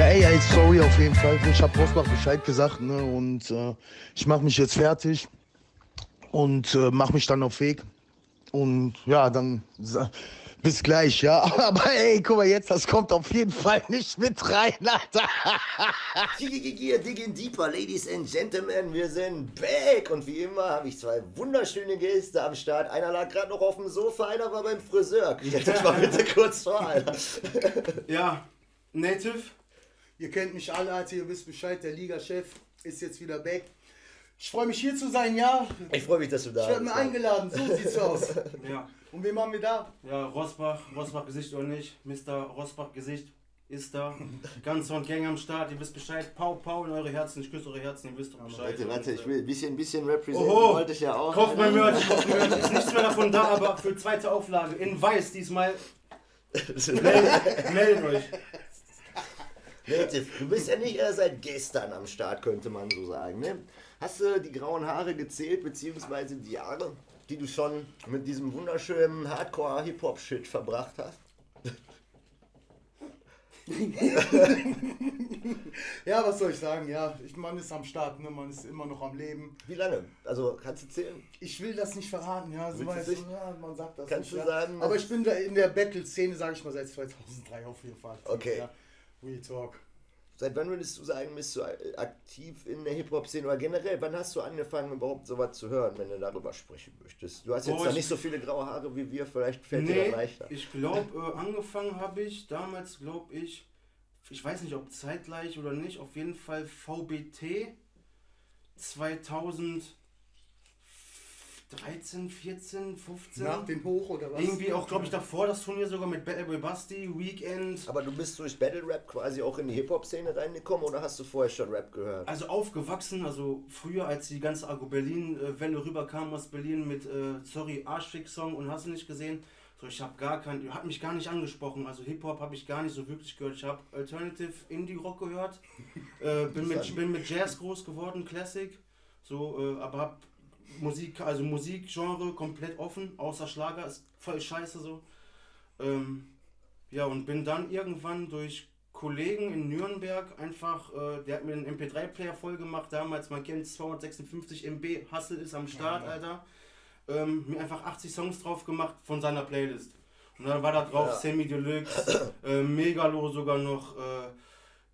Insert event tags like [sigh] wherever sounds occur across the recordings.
Ja, ey, ey, sorry auf jeden Fall. Ich habe Rosbach Bescheid gesagt, ne? Und äh, ich mache mich jetzt fertig und äh, mache mich dann auf Weg. Und ja, dann bis gleich, ja. [laughs] Aber ey, guck mal jetzt, das kommt auf jeden Fall nicht mit rein, Alter. [laughs] Digging deeper, Ladies and Gentlemen, wir sind back und wie immer habe ich zwei wunderschöne Gäste am Start. Einer lag gerade noch auf dem Sofa, einer war beim Friseur. Stellt euch mal bitte kurz vor, Alter. Ja, Native. Ihr kennt mich alle, Alter, ihr wisst Bescheid, der Liga-Chef ist jetzt wieder back. Ich freue mich hier zu sein, ja. Ich freue mich, dass du da Ich werde mir bist. eingeladen, so sieht's aus. [laughs] Ja, Und wen haben wir da? ja, Rosbach, Rosbach Gesicht oder nicht. Mr. Rosbach Gesicht ist da. Ganz und Gang am Start, ihr wisst Bescheid. Pau, Pau in eure Herzen, ich küsse eure Herzen, ihr wisst doch Bescheid. Warte, warte, ich will ein bisschen, ein bisschen representen, Oho. wollte ich ja auch. Kauft mein. Merch, kauft mein Merch. Ist nichts mehr davon da, aber für zweite Auflage. In weiß diesmal. [laughs] Meldet, meldet euch. Native, du bist ja nicht erst seit gestern am Start, könnte man so sagen. Ne? Hast du die grauen Haare gezählt, beziehungsweise die Jahre, die du schon mit diesem wunderschönen Hardcore-Hip-Hop-Shit verbracht hast? [laughs] Ja, was soll ich sagen? Ja, ich, man ist am Start, ne? man ist immer noch am Leben. Wie lange? Also kannst du zählen? Ich will das nicht verraten, ja, so weißt du, ja, man sagt das Kannst nicht, du ja. sagen, Aber ich bin da in der Battle-Szene, sage ich mal, seit 2003 auf jeden Fall. Okay. Ja, Real Talk. Seit wann würdest du sagen, bist du aktiv in der Hip-Hop-Szene oder generell, wann hast du angefangen, überhaupt sowas zu hören, wenn du darüber sprechen möchtest? Du hast jetzt Oh, da ich- nicht so viele graue Haare wie wir, vielleicht fällt dir Nee, das leichter. ich glaube, äh, angefangen habe ich damals, glaube ich, ich weiß nicht, ob zeitgleich oder nicht, auf jeden Fall VBT 2013, 14, 15. Nach den Hoch oder was? Irgendwie auch, glaube ich, davor das Turnier sogar mit Battle Boy Basti, Weekend. Aber du bist durch Battle Rap quasi auch in die Hip-Hop-Szene reingekommen oder hast du vorher schon Rap gehört? Also aufgewachsen, also früher, als die ganze Agro Berlin-Welle rüberkam aus Berlin mit äh, Sorry, Arschfick-Song und hast du nicht gesehen. So, ich habe gar kein, hat mich gar nicht angesprochen. Also Hip-Hop habe ich gar nicht so wirklich gehört. Ich habe Alternative Indie-Rock gehört. [laughs] Äh, bin, mit, bin mit Jazz groß geworden, Classic. So, äh, aber hab Musik, also Musikgenre komplett offen, außer Schlager, ist voll scheiße so. Ähm, ja, und bin dann irgendwann durch Kollegen in Nürnberg einfach, äh, der hat mir einen MP3-Player voll gemacht damals, man kennt 256 MB, Hustle ist am Start, Alter. Ähm, mir einfach 80 Songs drauf gemacht von seiner Playlist. Und dann war da drauf Ja. Semi Deluxe, äh, Megalo sogar noch, äh,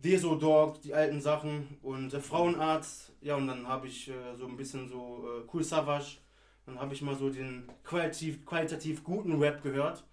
Deso Dog, die alten Sachen und äh, Frauenarzt. Ja, und dann habe ich äh, so ein bisschen so äh, Cool Savage. Dann habe ich mal so den qualitativ, qualitativ guten Rap gehört.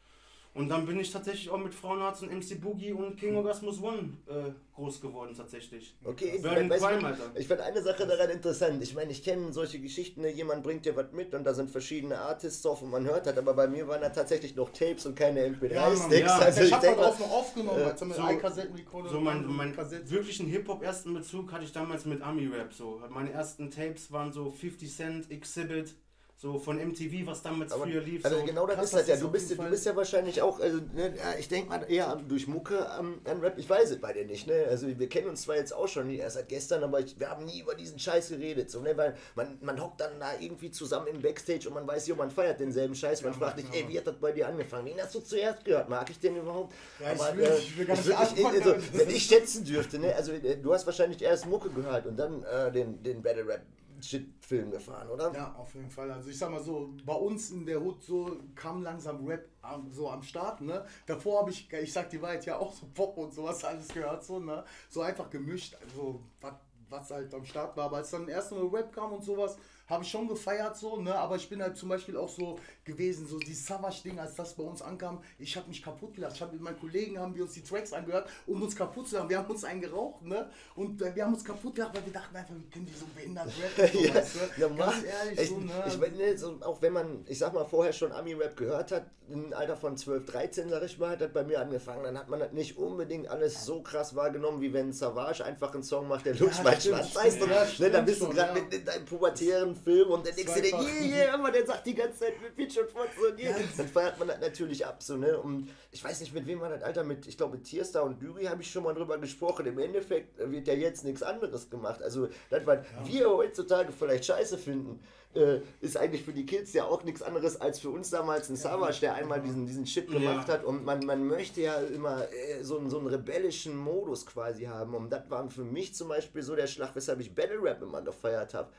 Und dann bin ich tatsächlich auch mit Frauenarzt und MC Boogie und King Orgasmus One äh, groß geworden tatsächlich. Okay, weißt du, Crime, Alter. ich finde eine Sache daran interessant. Ich meine, ich kenne solche Geschichten, ne? jemand bringt dir was mit und da sind verschiedene Artists drauf und man hört das, aber bei mir waren da tatsächlich noch Tapes und keine Ja, MP3-Sticks. Mann, ja. also ich ich hab das auch noch aufgenommen, äh, so- iCassettenrecorder. So mein, mein Kassetten. wirklichen Hip-Hop ersten Bezug hatte ich damals mit Ami-Rap so. Meine ersten Tapes waren so 50 Cent, Exhibit, so von MTV, was damals Aber, früher lief. also so. genau das ist das ja. Du bist, du bist ja wahrscheinlich auch, also, ne, ja, ich denke mal eher durch Mucke am an Rap. Ich weiß es bei dir nicht, ne? Also wir kennen uns zwar jetzt auch schon erst seit gestern, aber ich, wir haben nie über diesen Scheiß geredet. So, ne? Weil man, man hockt dann da irgendwie zusammen im Backstage und man weiß, jo, man feiert denselben Scheiß. Man Ja, fragt dich, ja, ey, wie hat das bei dir angefangen? Wen hast du zuerst gehört? Mag ich den überhaupt? Ja, ich aber, will- äh, ich will gar nicht würd anfangen, also, aber- wenn ich schätzen dürfte, ne? Also äh, du hast wahrscheinlich erst Mucke gehört und dann äh, den, den Battle Rap Shit-Film gefahren, oder? Ja, auf jeden Fall. Also ich sag mal so, bei uns in der Hood so kam langsam Rap so am Start, ne? Davor habe ich, ich sag die Wahrheit, ja auch so Pop und sowas alles gehört, so, ne? So einfach gemischt, also was was halt am Start war. Aber als dann erst mal Rap kam und sowas, habe ich schon gefeiert so, ne? Aber ich bin halt zum Beispiel auch so gewesen, so die Savage-Ding, als das bei uns ankam, ich habe mich kaputt gelacht. Ich habe mit meinen Kollegen, haben wir uns die Tracks angehört, um uns kaputt zu machen. Wir haben uns einen geraucht, ne? Und äh, wir haben uns kaputt gelacht, weil wir dachten einfach, wie können die so behindert rappen? So, [laughs] ja, weißt du? ja, Ganz Mann. ehrlich, ich, so, ne? ich meine, so, auch wenn man, ich sag mal, vorher schon Ami-Rap gehört hat, im Alter von 12, 13, sag ich mal, hat das bei mir angefangen, dann hat man das nicht unbedingt alles so krass wahrgenommen, wie wenn Savage einfach einen Song macht, der Lutsch mein stimmt, Schwanz heißt. ja, ne, dann bist du gerade ja. mit in deinem pubertären Film und denkst du dir, yeah, yeah, der sagt die ganze Zeit mit Fotze und yeah. Dann feiert man das natürlich ab, so, ne? Und ich weiß nicht, mit wem man das, Alter, mit, ich glaube, mit Tierstar und Düri habe ich schon mal drüber gesprochen. Im Endeffekt wird ja jetzt nichts anderes gemacht. Also, das, was ja. wir heutzutage vielleicht scheiße finden, äh, ist eigentlich für die Kids ja auch nichts anderes als für uns damals ein Savage, der einmal diesen, diesen Chip gemacht ja. hat. Und man, man möchte ja immer äh, so, so einen rebellischen Modus quasi haben. Und das war für mich zum Beispiel so der Schlag, weshalb ich Battle Rap immer gefeiert habe.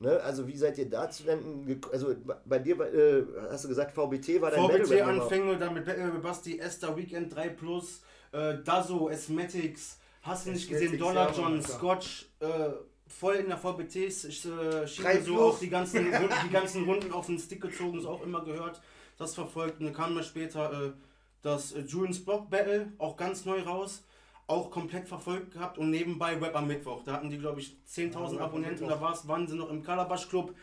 Ne? Also wie seid ihr dazu denn, also bei dir äh, hast du gesagt, VBT war dein VBT Anfänge, dann mit äh, Basti, Esther, Weekend 3 Plus, äh, Dazo, Esmatics, hast du nicht gesehen, Dollar John, Scotch, äh, voll in der VBT, ich äh, so auch die ganzen, die ganzen Runden auf den Stick gezogen, ist auch immer gehört, das verfolgt. Und dann kam mir später äh, das äh, Julians Block Battle, auch ganz neu raus, auch komplett verfolgt gehabt und nebenbei Web am Mittwoch. Da hatten die, glaube ich, 10.000 ja, Abonnenten, da war's, waren sie noch im Calabash Club.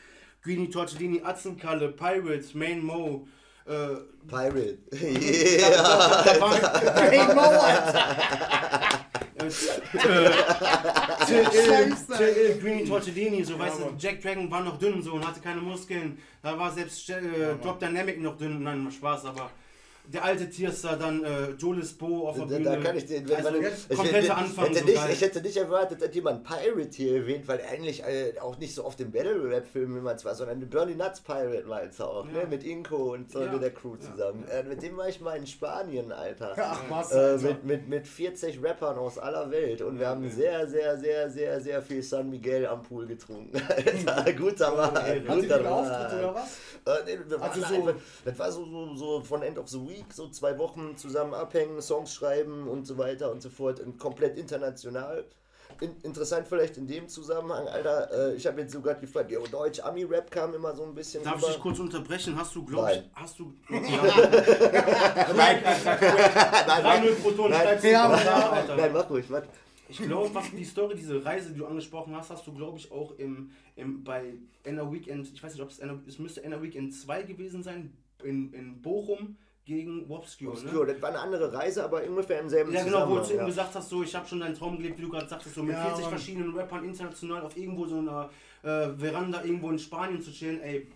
Greeny Tortellini, Atzenkalle, Pirates, Main Mo, äh, Pirate. [laughs] Yeah. Da, da, da war, Main Mo, Alter. Till Green Tortellini, so weißt du, Jack Dragon war noch dünn so und hatte keine Muskeln. Da war selbst äh, Drop Dynamic noch dünn. Nein, Spaß, aber der alte Tierstar, dann äh, Jolis Bo auf der Bühne. Da kann ich den, wenn also man, komplette ich, Anfang. Hätte so nicht, ich hätte nicht erwartet, dass jemand Pirate hier erwähnt, weil eigentlich äh, auch nicht so oft im Battle Rap Film immer zwar, sondern Bernie Nuts Pirate war jetzt auch, ja. ne? mit Inko und so ja. der Crew zusammen. Ja. Äh, mit dem war ich mal in Spanien, Alter. Ach, was, äh, mit, mit, mit 40 Rappern aus aller Welt und wir haben sehr, sehr, sehr, sehr, sehr viel San Miguel am Pool getrunken. [laughs] Alter, guter Mann. Guter Mann. oder was? Äh, nee, das, also war so, das war so, so, so von End of the Week Week, so zwei Wochen zusammen abhängen, Songs schreiben und so weiter und so fort, und komplett international. In, interessant vielleicht in dem Zusammenhang, Alter, äh, ich habe jetzt sogar gefragt, jo, Deutsch, Ami-Rap kam immer so ein bisschen Darf rüber. ich dich kurz unterbrechen? Hast du, glaub ich, hast du... Ja. [laughs] nein, nein, 3-0 Proton, nein, nein, nein, mach ruhig, warte. Ich glaube, was die Story, diese Reise, die du angesprochen hast, hast du, glaube ich, auch im, im, bei Enner Weekend, ich weiß nicht, ob es, es müsste Enner Weekend 2 gewesen sein, in, in Bochum, gegen Wobscure. Wobscure, ne? das war eine andere Reise, aber ungefähr im selben Ja, genau, wo du ja. gesagt hast, so, ich habe schon deinen Traum gelebt, wie du gerade sagtest, so mit ja, 40 Mann. verschiedenen Rappern international auf irgendwo so einer äh, Veranda irgendwo in Spanien zu chillen, ey,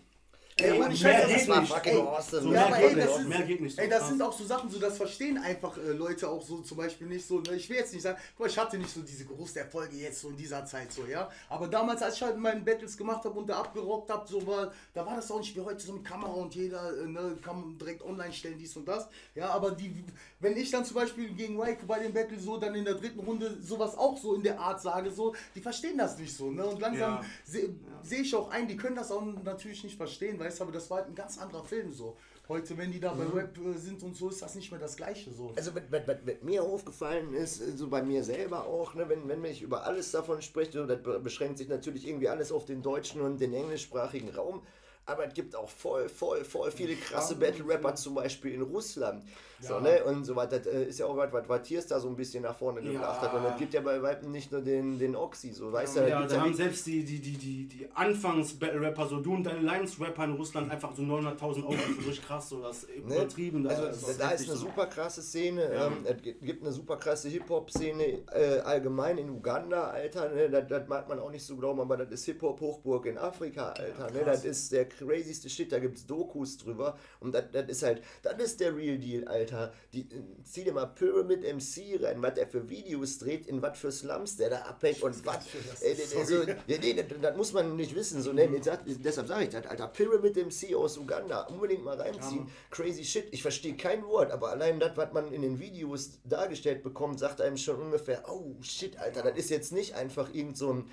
Ey, ich weiß, das war fucking ey, awesome. So, ja, aber ey, das ist, mehr geht nicht. Ey, das sind auch so Sachen, so das verstehen einfach äh, Leute auch so zum Beispiel nicht so. Ne? Ich will jetzt nicht sagen, guck mal, ich hatte nicht so diese großen Erfolge jetzt so in dieser Zeit so, ja. Aber damals, als ich halt meine Battles gemacht habe und da abgerockt habe, so war, da war das auch nicht wie heute so mit Kamera und jeder äh, ne, kann direkt online stellen, dies und das. Ja, aber die, wenn ich dann zum Beispiel gegen Waiko bei den Battles so dann in der dritten Runde sowas auch so in der Art sage, so, die verstehen das nicht so, ne? Und langsam ja. sehe ja. seh ich auch ein, die können das auch natürlich nicht verstehen, weißt du, aber das war halt ein ganz anderer Film so. Heute, wenn die da bei mhm. Web äh, sind und so, ist das nicht mehr das Gleiche so. Also, was, was, was mir aufgefallen ist, so bei mir selber auch, ne, wenn, wenn ich über alles davon spreche, so, das beschränkt sich natürlich irgendwie alles auf den deutschen und den englischsprachigen Raum. Aber es gibt auch voll, voll, voll viele krasse Battle-Rapper, zum Beispiel in Russland. So, ja. ne? Und so weiter. Das äh, ist ja auch was, was Tiers da so ein bisschen nach vorne gebracht ja. hat. Und es gibt ja bei weitem nicht nur den, den Oxy, so weißt ja, du. Ja, da ja haben selbst die, die, die, die, die Anfangs-Battle-Rapper, so du und deine Lines-Rapper in Russland einfach so 900.000 Euro. Das ist richtig krass, so das ne? übertrieben. Also, da, ist, da ist eine so. super krasse Szene. Ähm, es gibt eine super krasse Hip-Hop-Szene äh, allgemein in Uganda, Alter. Ne? Das, das mag man auch nicht so glauben, aber das ist Hip-Hop-Hochburg in Afrika, Alter. ne? Das ist der crazyste Shit. Da gibt es Dokus drüber. Und das, das ist halt, das ist der Real Deal, Alter. Alter. Die, zieh dir mal Pyramid MC rein, was der für Videos dreht, in was für Slums der da abhängt und was. Äh, so, nee, das, das, muss man nicht wissen. So, nee, deshalb sage ich das, Alter. Pyramid MC aus Uganda, unbedingt mal reinziehen. Ja. Crazy shit. Ich verstehe kein Wort, aber allein das, was man in den Videos dargestellt bekommt, sagt einem schon ungefähr, oh shit, Alter, das ist jetzt nicht einfach irgend so ein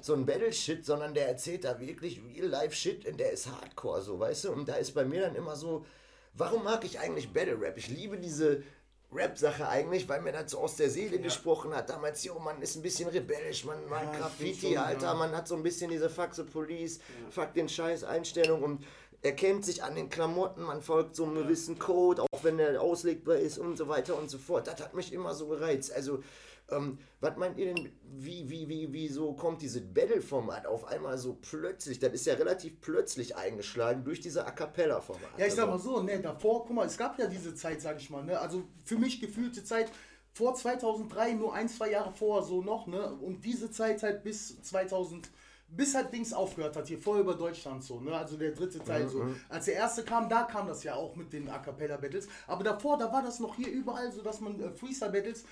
so ein Battle-Shit, sondern der erzählt da wirklich Real-Life-Shit und der ist Hardcore, so, weißt du? Und da ist bei mir dann immer so, Warum mag ich eigentlich Battle Rap? Ich liebe diese Rap-Sache eigentlich, weil mir das so aus der Seele ja. gesprochen hat. Damals, jo, man ist ein bisschen rebellisch, man mag ja, Graffiti, schon, Alter, ja. man hat so ein bisschen diese Fuck the Police. Fuck den Scheiß Einstellung und erkennt sich an den Klamotten, man folgt so einem gewissen Code, auch wenn der auslegbar ist und so weiter und so fort. Das hat mich immer so gereizt. Also ähm, was meint ihr denn, wie, wie, wie, wie so kommt dieses Battle-Format auf einmal so plötzlich? Das ist ja relativ plötzlich eingeschlagen durch diese A Cappella-Format. Ja, ich sag mal so, ne, davor, guck mal, es gab ja diese Zeit, sag ich mal, ne, also für mich gefühlte Zeit vor 2003, nur ein, zwei Jahre vor, so noch, ne, und diese Zeit halt bis 2000 bis halt Dings aufgehört hat, hier vorher über Deutschland so, ne? Also der dritte Teil Mhm, so. Als der erste kam, da kam das ja auch mit den A Cappella Battles. Aber davor, da war das noch hier überall so, dass man äh, Freestyle Battles,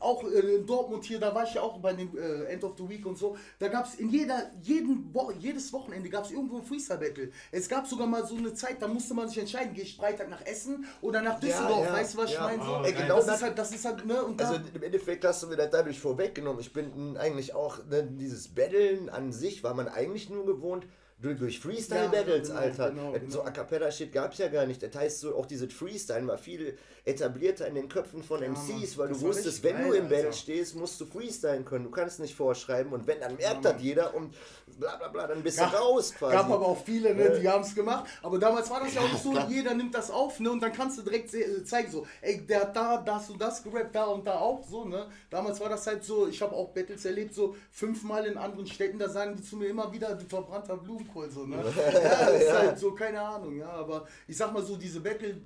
auch äh, in Dortmund hier, da war ich ja auch bei den äh, End of the Week und so. Da gab es in jeder, jeden Wo jedes Wochenende gab es irgendwo ein Freestyle Battle. Es gab sogar mal so eine Zeit, da musste man sich entscheiden, gehe ich Freitag nach Essen oder nach Düsseldorf, ja, weißt du was ich ja. meine? So, Oh, genau das das- ist halt, das ist halt, ne? Und Also da, im Endeffekt hast du mir das dadurch vorweggenommen. Ich bin eigentlich auch, ne, dieses Battlen an sich war man eigentlich nur gewohnt durch, Freestyle-Battles, Ja, genau, Alter. genau, genau. So A Cappella-Shit gab es ja gar nicht. Das heißt, so auch dieses Freestyle war viel etablierter in den Köpfen von MCs, Mann, weil du wusstest, wenn du geil, im Battle Alter. stehst, musst du freestylen können. Du kannst nicht vorschreiben und wenn, dann merkt das jeder und bla bla bla, dann bist du raus quasi. Gab aber auch viele, ne, Ja. die haben es gemacht. Aber damals war das ja auch nicht so, jeder nimmt das auf, ne, und dann kannst du direkt äh, zeigen, so, ey, der hat da, das und das gerappt, da und da auch, so, ne. Damals war das halt so, ich habe auch Battles erlebt, so fünfmal in anderen Städten, da sagen die zu mir immer wieder, du verbrannter Blumenkohl, so, ne. [laughs] Ja, das ist halt so, keine Ahnung, ja, aber ich sag mal so, diese Battle,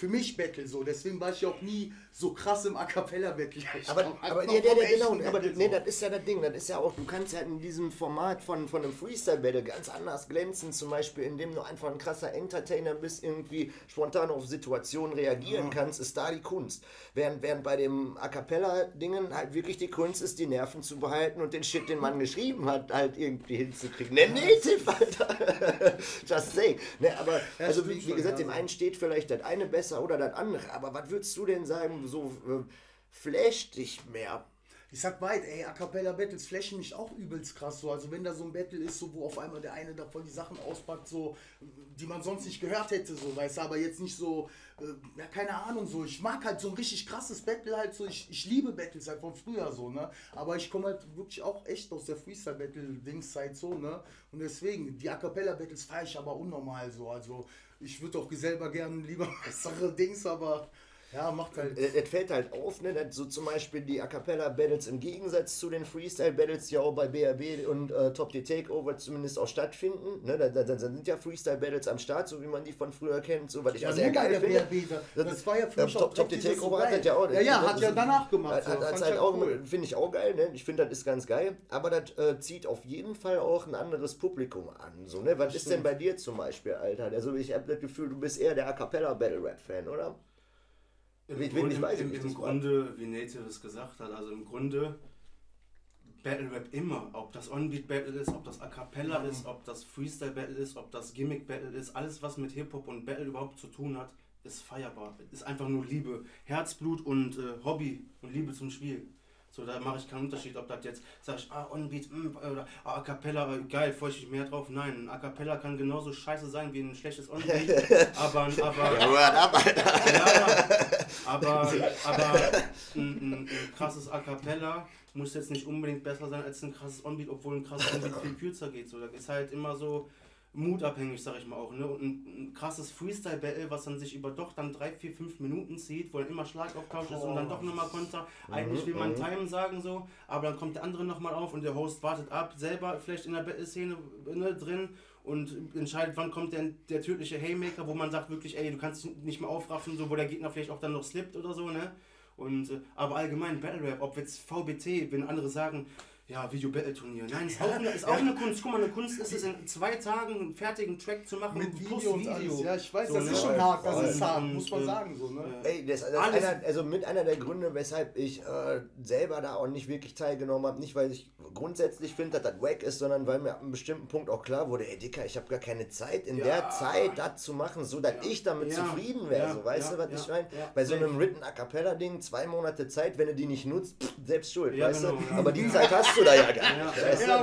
für mich Battle so, deswegen war ich ja auch nie so krass im A Cappella Battle. Ich Aber, aber ja, der, genau, aber Battle nee, so. das ist ja das Ding, das ist ja auch, du kannst ja in diesem Format von, von einem Freestyle-Battle ganz anders glänzen, zum Beispiel, indem du einfach ein krasser Entertainer bist, irgendwie spontan auf Situationen reagieren kannst, ist da die Kunst. Während, während bei dem A Cappella-Dingen halt wirklich die Kunst ist, die Nerven zu behalten und den Shit, den man geschrieben hat, halt irgendwie hinzukriegen. Ne, Native, Alter! [laughs] Just saying. Ne, aber, also wie, wie gesagt, ja. dem einen steht vielleicht das eine besser oder das andere, aber was würdest du denn sagen, so äh, flasht dich mehr? Ich sag weit, ey, A Cappella Battles flashen mich auch übelst krass so. Also wenn da so ein Battle ist, so wo auf einmal der eine davon die Sachen auspackt, so, die man sonst nicht gehört hätte, so, weißt du, aber jetzt nicht so, äh, ja, keine Ahnung, so. Ich mag halt so ein richtig krasses Battle halt so. Ich, ich liebe Battles halt von früher so, ne? Aber ich komme halt wirklich auch echt aus der Freestyle-Battle-Dingszeit so, ne? Und deswegen, die A Cappella Battles feiere ich aber unnormal so. Also ich würde auch selber gerne lieber [laughs] bessere Dings, aber ja, macht halt. Äh, Es fällt halt auf, ne, dass so zum Beispiel die A Cappella Battles im Gegensatz zu den Freestyle Battles, die ja auch bei BRB und äh, Top the Takeover zumindest auch stattfinden. Ne, da, da, da sind ja Freestyle Battles am Start, so wie man die von früher kennt, so was ich Ja, sehr geil der finde. BRB, da- das war ja für mich Top, Top the Takeover so hat das ja auch. Ja, ja, hat ja danach gemacht, so, hat, halt auch, cool. finde ich auch geil, ne? Ich finde, das ist ganz geil. Aber das äh, zieht auf jeden Fall auch ein anderes Publikum an. So, ne? Was ist denn bei dir zum Beispiel, Alter? Also ich habe das Gefühl, du bist eher der A Cappella Battle Rap Fan, oder? Im, Grunde, ich weiß im, im war- Grunde, wie Native es gesagt hat, also im Grunde Battle Rap immer, ob das On-Beat Battle ist, ob das A Cappella ist, ob das Freestyle Battle ist, ob das Gimmick Battle ist, alles was mit Hip-Hop und Battle überhaupt zu tun hat, ist feierbar. Ist einfach nur Liebe, Herzblut und äh, Hobby und Liebe zum Spiel. So, da mache ich keinen Unterschied, ob das jetzt, sag ich, ah, On-Beat, mm, oder ah, A Cappella, geil, freue ich mich mehr drauf. Nein, ein A Cappella kann genauso scheiße sein wie ein schlechtes On-Beat, [laughs] aber, aber, ja, aber, aber ein, ein, ein krasses A Cappella muss jetzt nicht unbedingt besser sein als ein krasses Onbeat, obwohl ein krasses Onbeat viel kürzer geht. So, das ist halt immer so mutabhängig, sag ich mal auch. Ne? Und ein, ein krasses Freestyle-Battle, was dann sich über doch dann drei, vier, fünf Minuten zieht, wo dann immer Schlagauftausch ist und dann doch nochmal Konter. Eigentlich will man Time sagen so, aber dann kommt der andere nochmal auf und der Host wartet ab, selber vielleicht in der Battle-Szene ne, drin und entscheidet, wann kommt denn der tödliche Haymaker, wo man sagt wirklich, ey, du kannst dich nicht mehr aufraffen, so, wo der Gegner vielleicht auch dann noch slippt oder so, ne? Und, äh, aber allgemein Battle Rap, ob jetzt VBT, wenn andere sagen, ja, Video-Battle-Turnier. Nein, ist auch, eine, ist auch eine Kunst. Guck mal, eine Kunst ist es, in zwei Tagen einen fertigen Track zu machen. Mit plus Video und alles. Ja, ich weiß, das ne? ist schon hart, das ist hart, muss man äh, sagen, so, ne? Ey, das, das einer, also mit einer der Gründe, weshalb ich äh, selber da auch nicht wirklich teilgenommen habe. Nicht, weil ich grundsätzlich finde, dass das wack ist, sondern weil mir ab einem bestimmten Punkt auch klar wurde, ey Dicker, ich habe gar keine Zeit in Ja. der Zeit das zu machen, so dass ich damit Ja. zufrieden wäre. Ja. So, weißt Ja. du, was Ja. ich meine? Ja. Bei so einem. Written A Cappella-Ding, zwei Monate Zeit, wenn du die nicht nutzt, pff, selbst schuld, Ja, weißt genau, du? ja. Aber die Zeit hast du da ja gar Ja. nicht. Weißt du? Ja,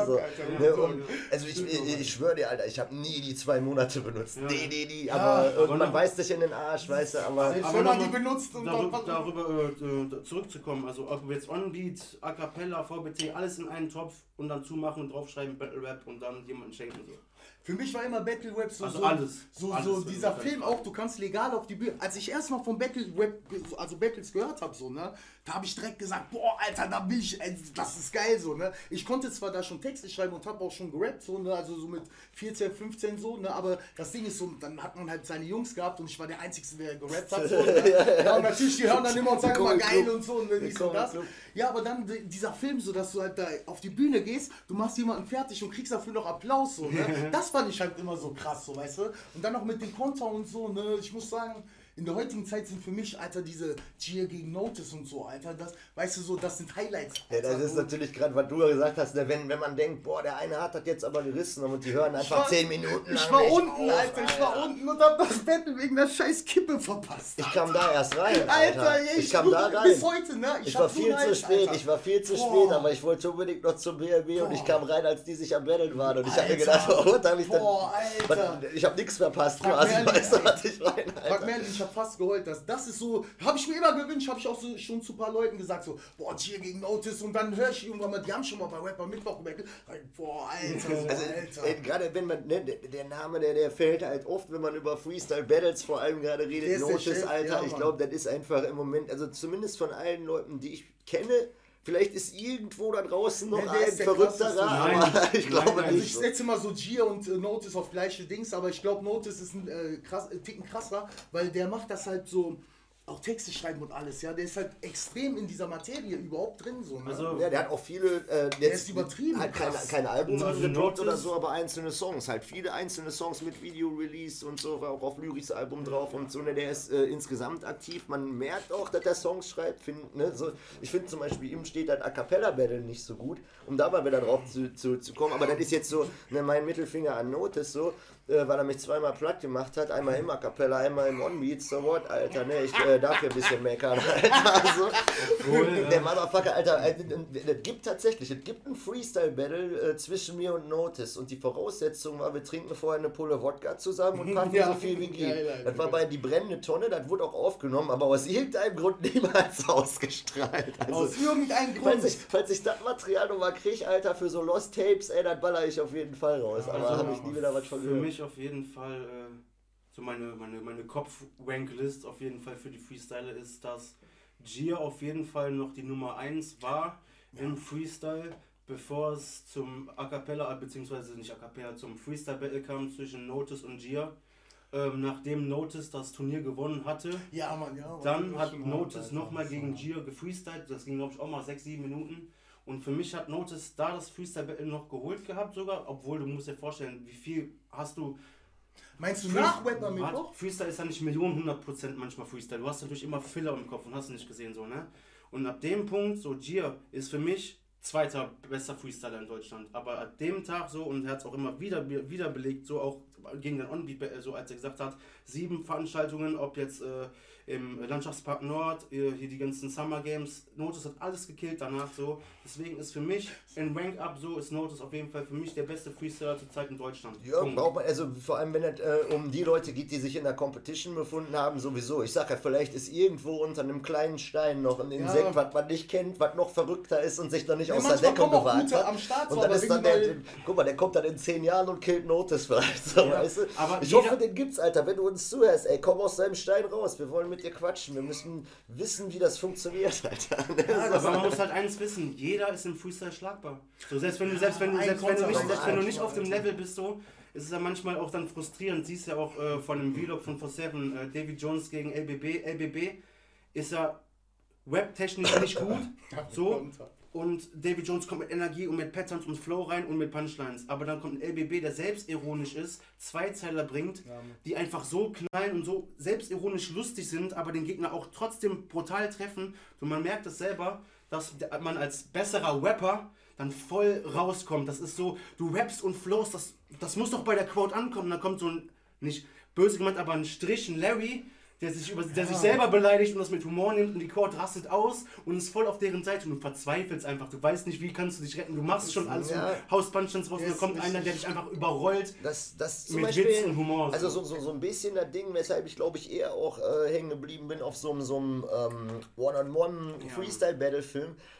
Also, [laughs] ne, Ja, und, ja. also ich, ich, ich schwöre dir, Alter, ich habe nie die zwei Monate benutzt. Ja. Nee, nee, nee, Ja, aber aber irgendwann noch- beißt dich in den Arsch, weißt du, aber... Selbst Aber wenn man noch die benutzt und darüber, dann... darüber äh, äh, zurückzukommen, also ob jetzt Onbeat, A Cappella, VBT, alles in einen Topf und dann zumachen und draufschreiben Battle Rap und dann jemanden schenken. So. Für mich war immer Battle Rap so, Also so, alles. so, Alles so dieser Film auch, du kannst legal auf die Bühne. Als ich erstmal von Battle Rap, also Battles gehört habe, so, ne, da habe ich direkt gesagt, boah, Alter, da will ich, das ist geil, so, ne. Ich konnte zwar da schon Texte schreiben und habe auch schon gerappt, so, ne, also so mit 14, 15 so, ne, aber das Ding ist so, dann hat man halt seine Jungs gehabt und ich war der Einzige, der gerappt hat, so, ne. [laughs] ja, und natürlich, die hören dann immer und sagen immer geil und so, und dies und das. Ja, aber dann di- dieser Film, so dass du halt da auf die Bühne gehst, du machst jemanden fertig und kriegst dafür noch Applaus, so, ne? [laughs] Das fand ich halt immer so krass, so, weißt du? Und dann noch mit dem Konter und so, ne? Ich muss sagen, in der heutigen Zeit sind für mich, Alter, diese Cheer gegen Notice und so, Alter, das, weißt du, so, das sind Highlights. Ja, das Alter, ist natürlich gerade, was du ja gesagt hast, ne, wenn, wenn man denkt, boah, der eine hat das jetzt aber gerissen und die hören einfach war- 10 Minuten Ich lang war nicht unten, auf, Alter, ich war unten und hab das Battle wegen der scheiß Kippe verpasst. Ich kam da erst rein, Alter. Alter, ich, ich, kam da rein. bis heute, ne? Ich hab war viel zu spät, Alter. ich war viel zu Boah. spät, aber ich wollte unbedingt noch zum BRB und ich kam rein, als die sich am Battlen waren und ich habe mir Alter. gedacht, [laughs] oh, da hab ich dann, Boah, Alter. Was- ich habe nichts verpasst, Frag quasi, [laughs] weißt du, was ich meine, Frag Alter. Merlin, ich habe fast geheult. Das, das ist so, habe ich mir immer gewünscht, habe ich auch so, schon zu ein paar Leuten gesagt, so, boah, Tier gegen Notice und dann höre ich irgendwann mal, die haben schon mal bei Rapper Mittwoch gemerkt, boah, Alter, so, [laughs] Also, Alter. ey, gerade wenn man, ne, der, Name, der, der fällt halt oft, wenn man über Freestyle Battles vor allem gerade redet, Chef, Alter, ja, ich glaube, das ist einfach im Moment, also zumindest von allen Leuten, die ich kenne, vielleicht ist irgendwo da draußen noch Ja, der ein verrückterer, krasseste. aber Nein, [laughs] ich nein, glaube nein. also nicht. ich so. setze immer so Gier und äh, Notice auf gleiche Dings, aber ich glaube, Notice ist ein äh, krass, äh, Ticken krasser, weil der macht das halt so, auch Texte schreiben und alles, ja, der ist halt extrem in dieser Materie überhaupt drin, so, ne? Also, Ja, der hat auch viele, äh, jetzt ist übertrieben halt keine, krass. kein Album Also gedroppt oder so, aber einzelne Songs, halt viele einzelne Songs mit Video-Release und so, war auch auf Lyris Album drauf und so, ne, der ist äh, insgesamt aktiv, man merkt auch, dass der Songs schreibt, find, ne, so, ich finde zum Beispiel, ihm steht das A Cappella Battle nicht so gut, um da mal wieder drauf zu, zu, zu kommen, aber das ist jetzt so, ne, mein Mittelfinger an Notice, so, äh, weil er mich zweimal platt gemacht hat, einmal im A Cappella, einmal im On-Beat, so what, Alter, ne, ich äh, darf hier ein bisschen meckern, [laughs] Alter, so. Obwohl, äh, Der Motherfucker, Alter, äh, es gibt tatsächlich, es gibt ein Freestyle-Battle äh, zwischen mir und Notice und die Voraussetzung war, wir trinken vorher eine Pulle Wodka zusammen und packen [laughs] Ja, so viel wie geht. das war bei Die brennende Tonne, das wurde auch aufgenommen, aber aus irgendeinem Grund [laughs] niemals ausgestrahlt. Also, Aus irgendeinem Grund. falls ich, falls ich das Material nochmal kriege, Alter, für so Lost Tapes, ey, das baller ich auf jeden Fall raus. Aber Also, habe ich nie wieder was von Für mich auf jeden Fall, äh, so meine, meine, meine Kopf-Rank-List auf jeden Fall für die Freestyler ist, dass Gia auf jeden Fall noch die Nummer 1 war im Freestyle, bevor es zum A Cappella, beziehungsweise nicht A Cappella, zum Freestyle-Battle kam zwischen Notice und Gia. Ähm, nachdem Notice das Turnier gewonnen hatte, ja, Mann, ja. dann war hat Notice nochmal gegen Gia gefreestylt. Das ging, glaube ich, auch mal 6, 7 Minuten. Und für mich hat Notice da das Freestyle-Battle noch geholt gehabt sogar. Obwohl, du musst dir vorstellen, wie viel hast du... Meinst du nach Rapper Warte, Mittwoch? Freestyle ist ja nicht Millionen, 100 Prozent manchmal Freestyle. Du hast natürlich immer Filler im Kopf und hast nicht gesehen so, ne? Und ab dem Punkt, so Gia ist für mich zweiter bester Freestyler in Deutschland. Aber ab dem Tag so, und er hat es auch immer wieder, wieder belegt, so auch gegen den Onbeat, Battle, so als er gesagt hat, sieben Veranstaltungen, ob jetzt äh, im Landschaftspark Nord, hier die ganzen Summer Games, Notice hat alles gekillt danach so. Deswegen ist für mich in Rank Up so, ist Notice auf jeden Fall für mich der beste Freestyler zurzeit in Deutschland. Ja, Punkt. braucht man, also vor allem wenn es äh, um die Leute geht, die sich in der Competition befunden haben, sowieso. Ich sag ja, vielleicht ist irgendwo unter einem kleinen Stein noch ein Insekt, Ja. was man nicht kennt, was noch verrückter ist und sich noch nicht Ja, aus der Deckung gute hat. am Start, und dann ist dann der, irgendwie guck mal, der kommt dann in zehn Jahren und killt Notice [laughs] vielleicht, so, Ja, weißt du? aber ich hoffe, den gibt's, Alter, wenn du uns zuhörst, ey, komm aus deinem Stein raus, wir wollen mit dir quatschen, wir müssen wissen, wie das funktioniert, [laughs] Alter. Aber man muss halt eins wissen, jeder ist im Freestyle schlagbar. So, selbst wenn du, selbst wenn selbst wenn du, nicht, selbst wenn du nicht auf dem. Level bist, so, ist es ja manchmal auch dann frustrierend. Siehst ja auch äh, von dem Vlog von 47, äh, Davy Jones gegen LBB. LBB ist ja webtechnisch nicht gut. [laughs] So. Und Davy Jones kommt mit Energie und mit Patterns und Flow rein und mit Punchlines. Aber dann kommt ein LBB, der selbstironisch ist, Zweizeiler bringt, die einfach so knallen und so selbstironisch lustig sind, aber den Gegner auch trotzdem brutal treffen. Und man merkt es selber, dass man als besserer Rapper dann voll rauskommt. Das ist so, du rappst und flowst, das, das muss doch bei der Crowd ankommen. Da kommt so ein, nicht böse gemeint, aber ein Strich, ein Larry, der sich, über, der sich selber beleidigt und das mit Humor nimmt und die Court rastet aus und ist voll auf deren Seite und du verzweifelst einfach. Du weißt nicht, wie kannst du dich retten. Du machst schon alles Ja. und haust Punchlands raus und dann kommt einer, der dich einfach überrollt. Das, das Mit Beispiel, Witz und Humor, Also so. so, so, ein bisschen das Ding, weshalb ich glaube ich eher auch äh, hängen geblieben bin auf so einem, so ähm, One-on-One Ja.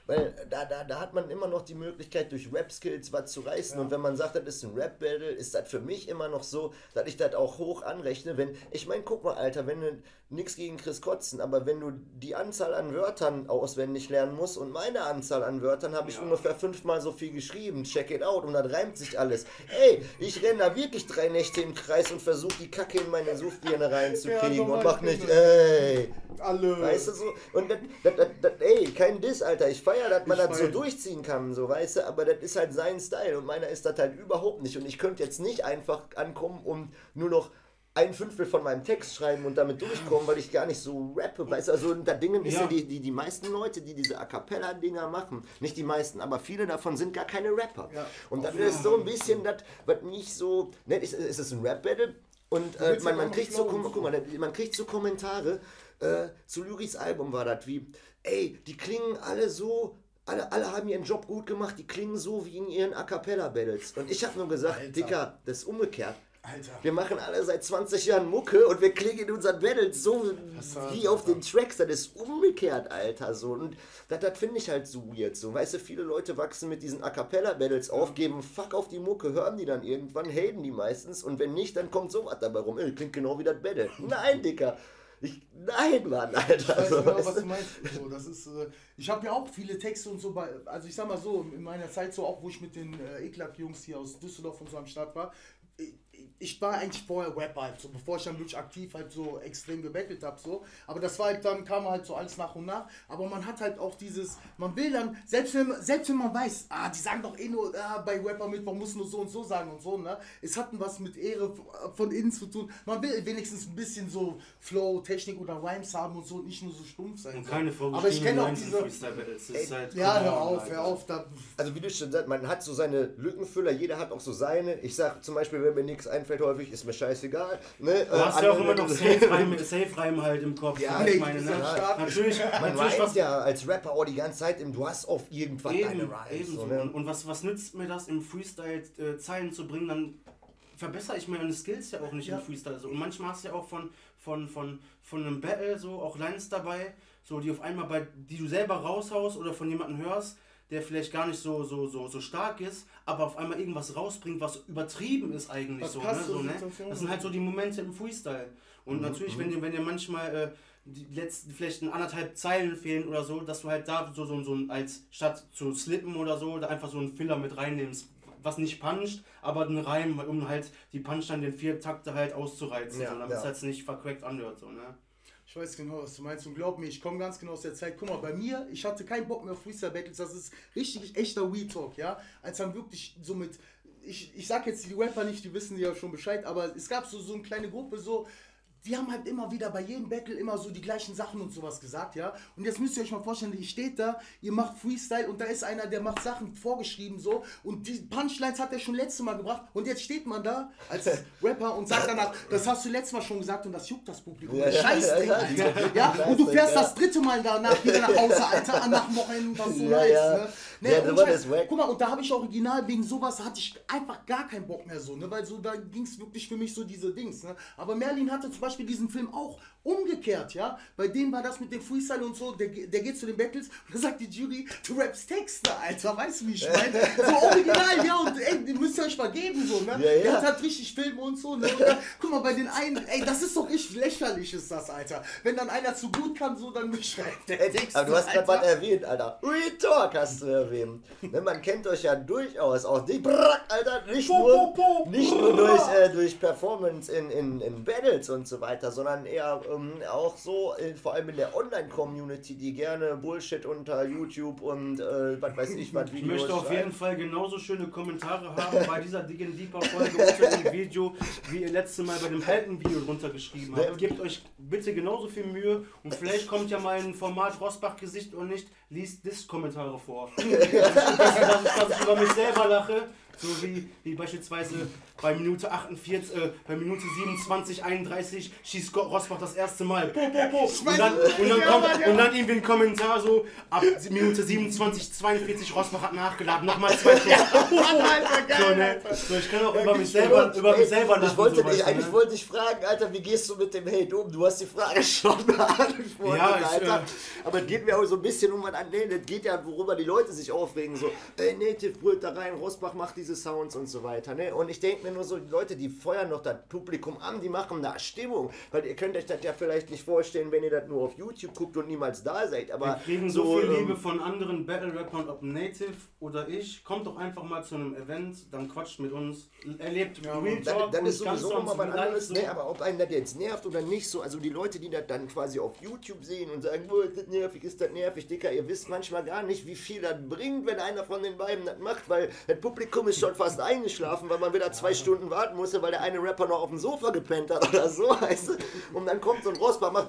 Weil da, da, da hat man immer noch die Möglichkeit durch Rap-Skills was zu reißen. Und wenn man sagt, das ist ein Rap-Battle, ist das für mich immer noch so, dass ich das auch hoch anrechne, wenn, ich meine, guck mal, Alter, wenn du nichts gegen Chris Kotzen, aber wenn du die Anzahl an Wörtern auswendig lernen musst und meine Anzahl an Wörtern habe ich Ja. ungefähr fünfmal so viel geschrieben, check it out und dann reimt sich alles. Ey, ich renne da wirklich drei Nächte im Kreis und versuche die Kacke in meine Suffbirne reinzukriegen Ja, und mach mach ich nicht, ey. Alle. Weißt du so? Und das, das, das, das, ey, kein Diss, Alter. Ich feiere, dass man das so durchziehen kann, so, weißt du? Aber das ist halt sein Style und meiner ist das halt überhaupt nicht. Und ich könnte jetzt nicht einfach ankommen und nur noch ein Fünftel von meinem Text schreiben und damit durchkommen, weil ich gar nicht so rappe, weißt du? Also, da Dingen ist ja, Ja. die, die, die meisten Leute, die diese A Cappella-Dinger machen, nicht die meisten, aber viele davon sind gar keine Rapper. Ja. Und das ist so ein bisschen das, was nicht so, ne, ist, ist es ein Rap-Battle? Und äh, man, man kriegt so, guck, guck mal, man kriegt so Kommentare äh, zu Lyris Album war das wie, ey, die klingen alle so, alle, alle haben ihren Job gut gemacht, die klingen so wie in ihren A Cappella Battles. Und ich habe nur gesagt, Alter. Dicker, das ist umgekehrt. Alter. Wir machen alle seit 20 Jahren Mucke und wir klingen in unseren Battles so Das wie auf den Tracks. Das ist umgekehrt, Alter. So. Und das, das finde ich halt so weird. So. Weißt du, viele Leute wachsen mit diesen A Cappella-Battles auf, geben Fuck auf die Mucke, hören die dann irgendwann, haten die meistens. Und wenn nicht, dann kommt sowas dabei rum. Ey, klingt genau wie das Battle. [laughs] Nein, Dicker. Ich, nein, Mann, Alter. Ich weiß genau, was du? meinst. So, das ist, äh, ich habe ja auch viele Texte und so bei, also ich sag mal so, in meiner Zeit so auch, wo ich mit den äh, Eklak-Jungs hier aus Düsseldorf und so am Start war, ich, war eigentlich vorher Rapper halt, so bevor ich dann wirklich aktiv halt so extrem gebettelt habe, so. Aber das war halt dann, kam halt so alles nach und nach. Aber man hat halt auch dieses, man will dann, selbst wenn, selbst wenn man weiß, ah, die sagen doch eh nur, ah, bei Rapper mit, man muss nur so und so sagen und so, ne? Es hat was mit Ehre von innen zu tun. Man will wenigstens ein bisschen so Flow, Technik oder Rhymes haben und so und nicht nur so stumpf sein. Und so. keine Aber ich kenne auch diese. Ist halt Ja, hör auf, hör auf. Da, Also wie du schon sagst, man hat so seine Lückenfüller, jeder hat auch so seine. Ich sag zum Beispiel, wenn mir nichts einfällt häufig, ist mir scheißegal. Ne? Du hast ja auch immer noch Safe-Reim Safe [laughs] halt im Kopf. Ja, so, ich meine, ne? Start. Natürlich, Man natürlich was, ja als Rapper auch die ganze Zeit, im, du hast auf irgendwann deine Eben, Rhymes. ebenso. So, ne? Und, und was, was nützt mir das, im Freestyle äh, Zeilen zu bringen, dann verbessere ich meine Skills ja auch nicht Ja. im Freestyle. So. Und manchmal hast du ja auch von, von, von, von einem Battle so auch Lines dabei, so die auf einmal bei, die du selber raushaust oder von jemandem hörst, der vielleicht gar nicht so, so, so, so stark ist, aber auf einmal irgendwas rausbringt, was übertrieben ist eigentlich Was so. Ne? so ne? Das sind halt so die Momente im Freestyle. Und Mhm, natürlich, wenn dir, wenn dir manchmal äh, die letzten vielleicht ein anderthalb Zeilen fehlen oder so, dass du halt da so, so, so ein- als statt zu slippen oder so, da einfach so einen Filler mit reinnimmst, was nicht puncht, aber einen Reim, um halt die Punch dann den vier Takte halt auszureizen, Ja, so, damit es ja. halt nicht verquackt anhört. So, ne? Ich weiß genau, was du meinst und glaub mir, ich komme ganz genau aus der Zeit. Guck mal, bei mir, ich hatte keinen Bock mehr auf Freestyle Battles, das ist richtig echter Weed Talk, ja. Als dann wirklich so mit, ich, ich sag jetzt die Rapper nicht, die wissen ja schon Bescheid, aber es gab so, so eine kleine Gruppe, so, die haben halt immer wieder bei jedem Battle immer so die gleichen Sachen und sowas gesagt, ja. Und jetzt müsst ihr euch mal vorstellen, ihr steht da, ihr macht Freestyle und da ist einer, der macht Sachen vorgeschrieben so und die Punchlines hat er schon letztes Mal gebracht und jetzt steht man da als [laughs] Rapper und sagt danach, das hast du letztes Mal schon gesagt und das juckt das Publikum. Ja, Scheiß ja, Ding. Alter. Ja, und du fährst das dritte Mal danach wieder nach Hause, Alter, nach dem Wochenende, das ist so Ja, nice, ja. ne? Ne, Ja, ist wack. Guck mal, und da habe ich original wegen sowas hatte ich einfach gar keinen Bock mehr so, ne? Weil so da ging es wirklich für mich so diese Dings, ne? Aber Merlin hatte zum Beispiel diesen Film auch umgekehrt, ja? Bei denen war das mit dem Freestyle und so, der, der geht zu den Battles und dann sagt die Jury, du rappst Texte, Alter, weißt du, wie ich meine? [laughs] So original, ja, und ey, die müsst ihr euch mal geben, so, ne? Ja, ja. Der hat halt richtig Filme und so, ne? Und dann, guck mal, bei den einen, ey, das ist doch richtig lächerlich, ist das, Alter. Wenn dann einer zu gut kann, so, dann schreibt der Texte, Aber du hast gerade was erwähnt, Alter. Real Talk hast du erwähnt. Ne, man kennt euch ja durchaus auch. Die Brack, Alter, nicht nur, nicht nur durch, äh, durch Performance in, in, in Battles und so weiter, sondern eher ähm, auch so, äh, vor allem in der Online-Community, die gerne Bullshit unter YouTube und äh, was weiß ich, was [laughs] Ich Videos möchte auf schreiben. jeden Fall genauso schöne Kommentare haben bei dieser Diggin Deeper Folge unter dem Video, wie ihr letztes Mal bei dem Helden-Video runtergeschrieben habt. Gebt euch bitte genauso viel Mühe und vielleicht kommt ja mal ein Format Rosbach-Gesicht und nicht, liest Diss-Kommentare vor. dass, [laughs] ich, dass, ich, dass ich über mich selber lache. So wie, wie beispielsweise bei Minute 48, äh, bei Minute 27, 31 schießt Rosbach das erste Mal. Und, dann, und, dann kommt, und dann irgendwie ein Kommentar so, ab Minute 27, 42, Rosbach hat nachgeladen, nochmal zwei Stunden. [laughs] so, ne? so, ich kann auch über mich selber, über mich selber lachen. Ich wollte, dich, eigentlich ne? wollte ich fragen, Alter, wie gehst du mit dem Hey du Du hast die Frage schon beantwortet, ja, ich, Alter. Äh, Aber es geht mir auch so ein bisschen um was an. Nee, das geht ja, worüber die Leute sich aufregen. So, ey, Native brüllt da rein, Rosbach macht diese Sounds und so weiter. Ne? Und ich denke mir nur so, die Leute, die feuern noch das Publikum an, die machen da Stimmung. Weil ihr könnt euch das ja vielleicht nicht vorstellen, wenn ihr das nur auf YouTube guckt und niemals da seid. Aber Wir kriegen so, so viel ähm, Liebe von anderen Battle-Rappern, ob Native oder ich. Kommt doch einfach mal zu einem Event, dann quatscht mit uns, erlebt ja, Real Talk. Dann, dann ist sowieso nochmal was anderes. So. Ne, aber ob einen das jetzt nervt oder nicht, so, also die Leute, die das dann quasi auf YouTube sehen und sagen, oh, ist das nervig, ist das nervig, Dicker, ihr wisst manchmal gar nicht, wie viel das bringt, wenn einer von den beiden das macht, weil das Publikum ist schon fast eingeschlafen, weil man wieder zwei Stunden warten musste, weil der eine Rapper noch auf dem Sofa gepennt hat oder so, [laughs] weißt du? Und dann kommt so ein Rossbach, macht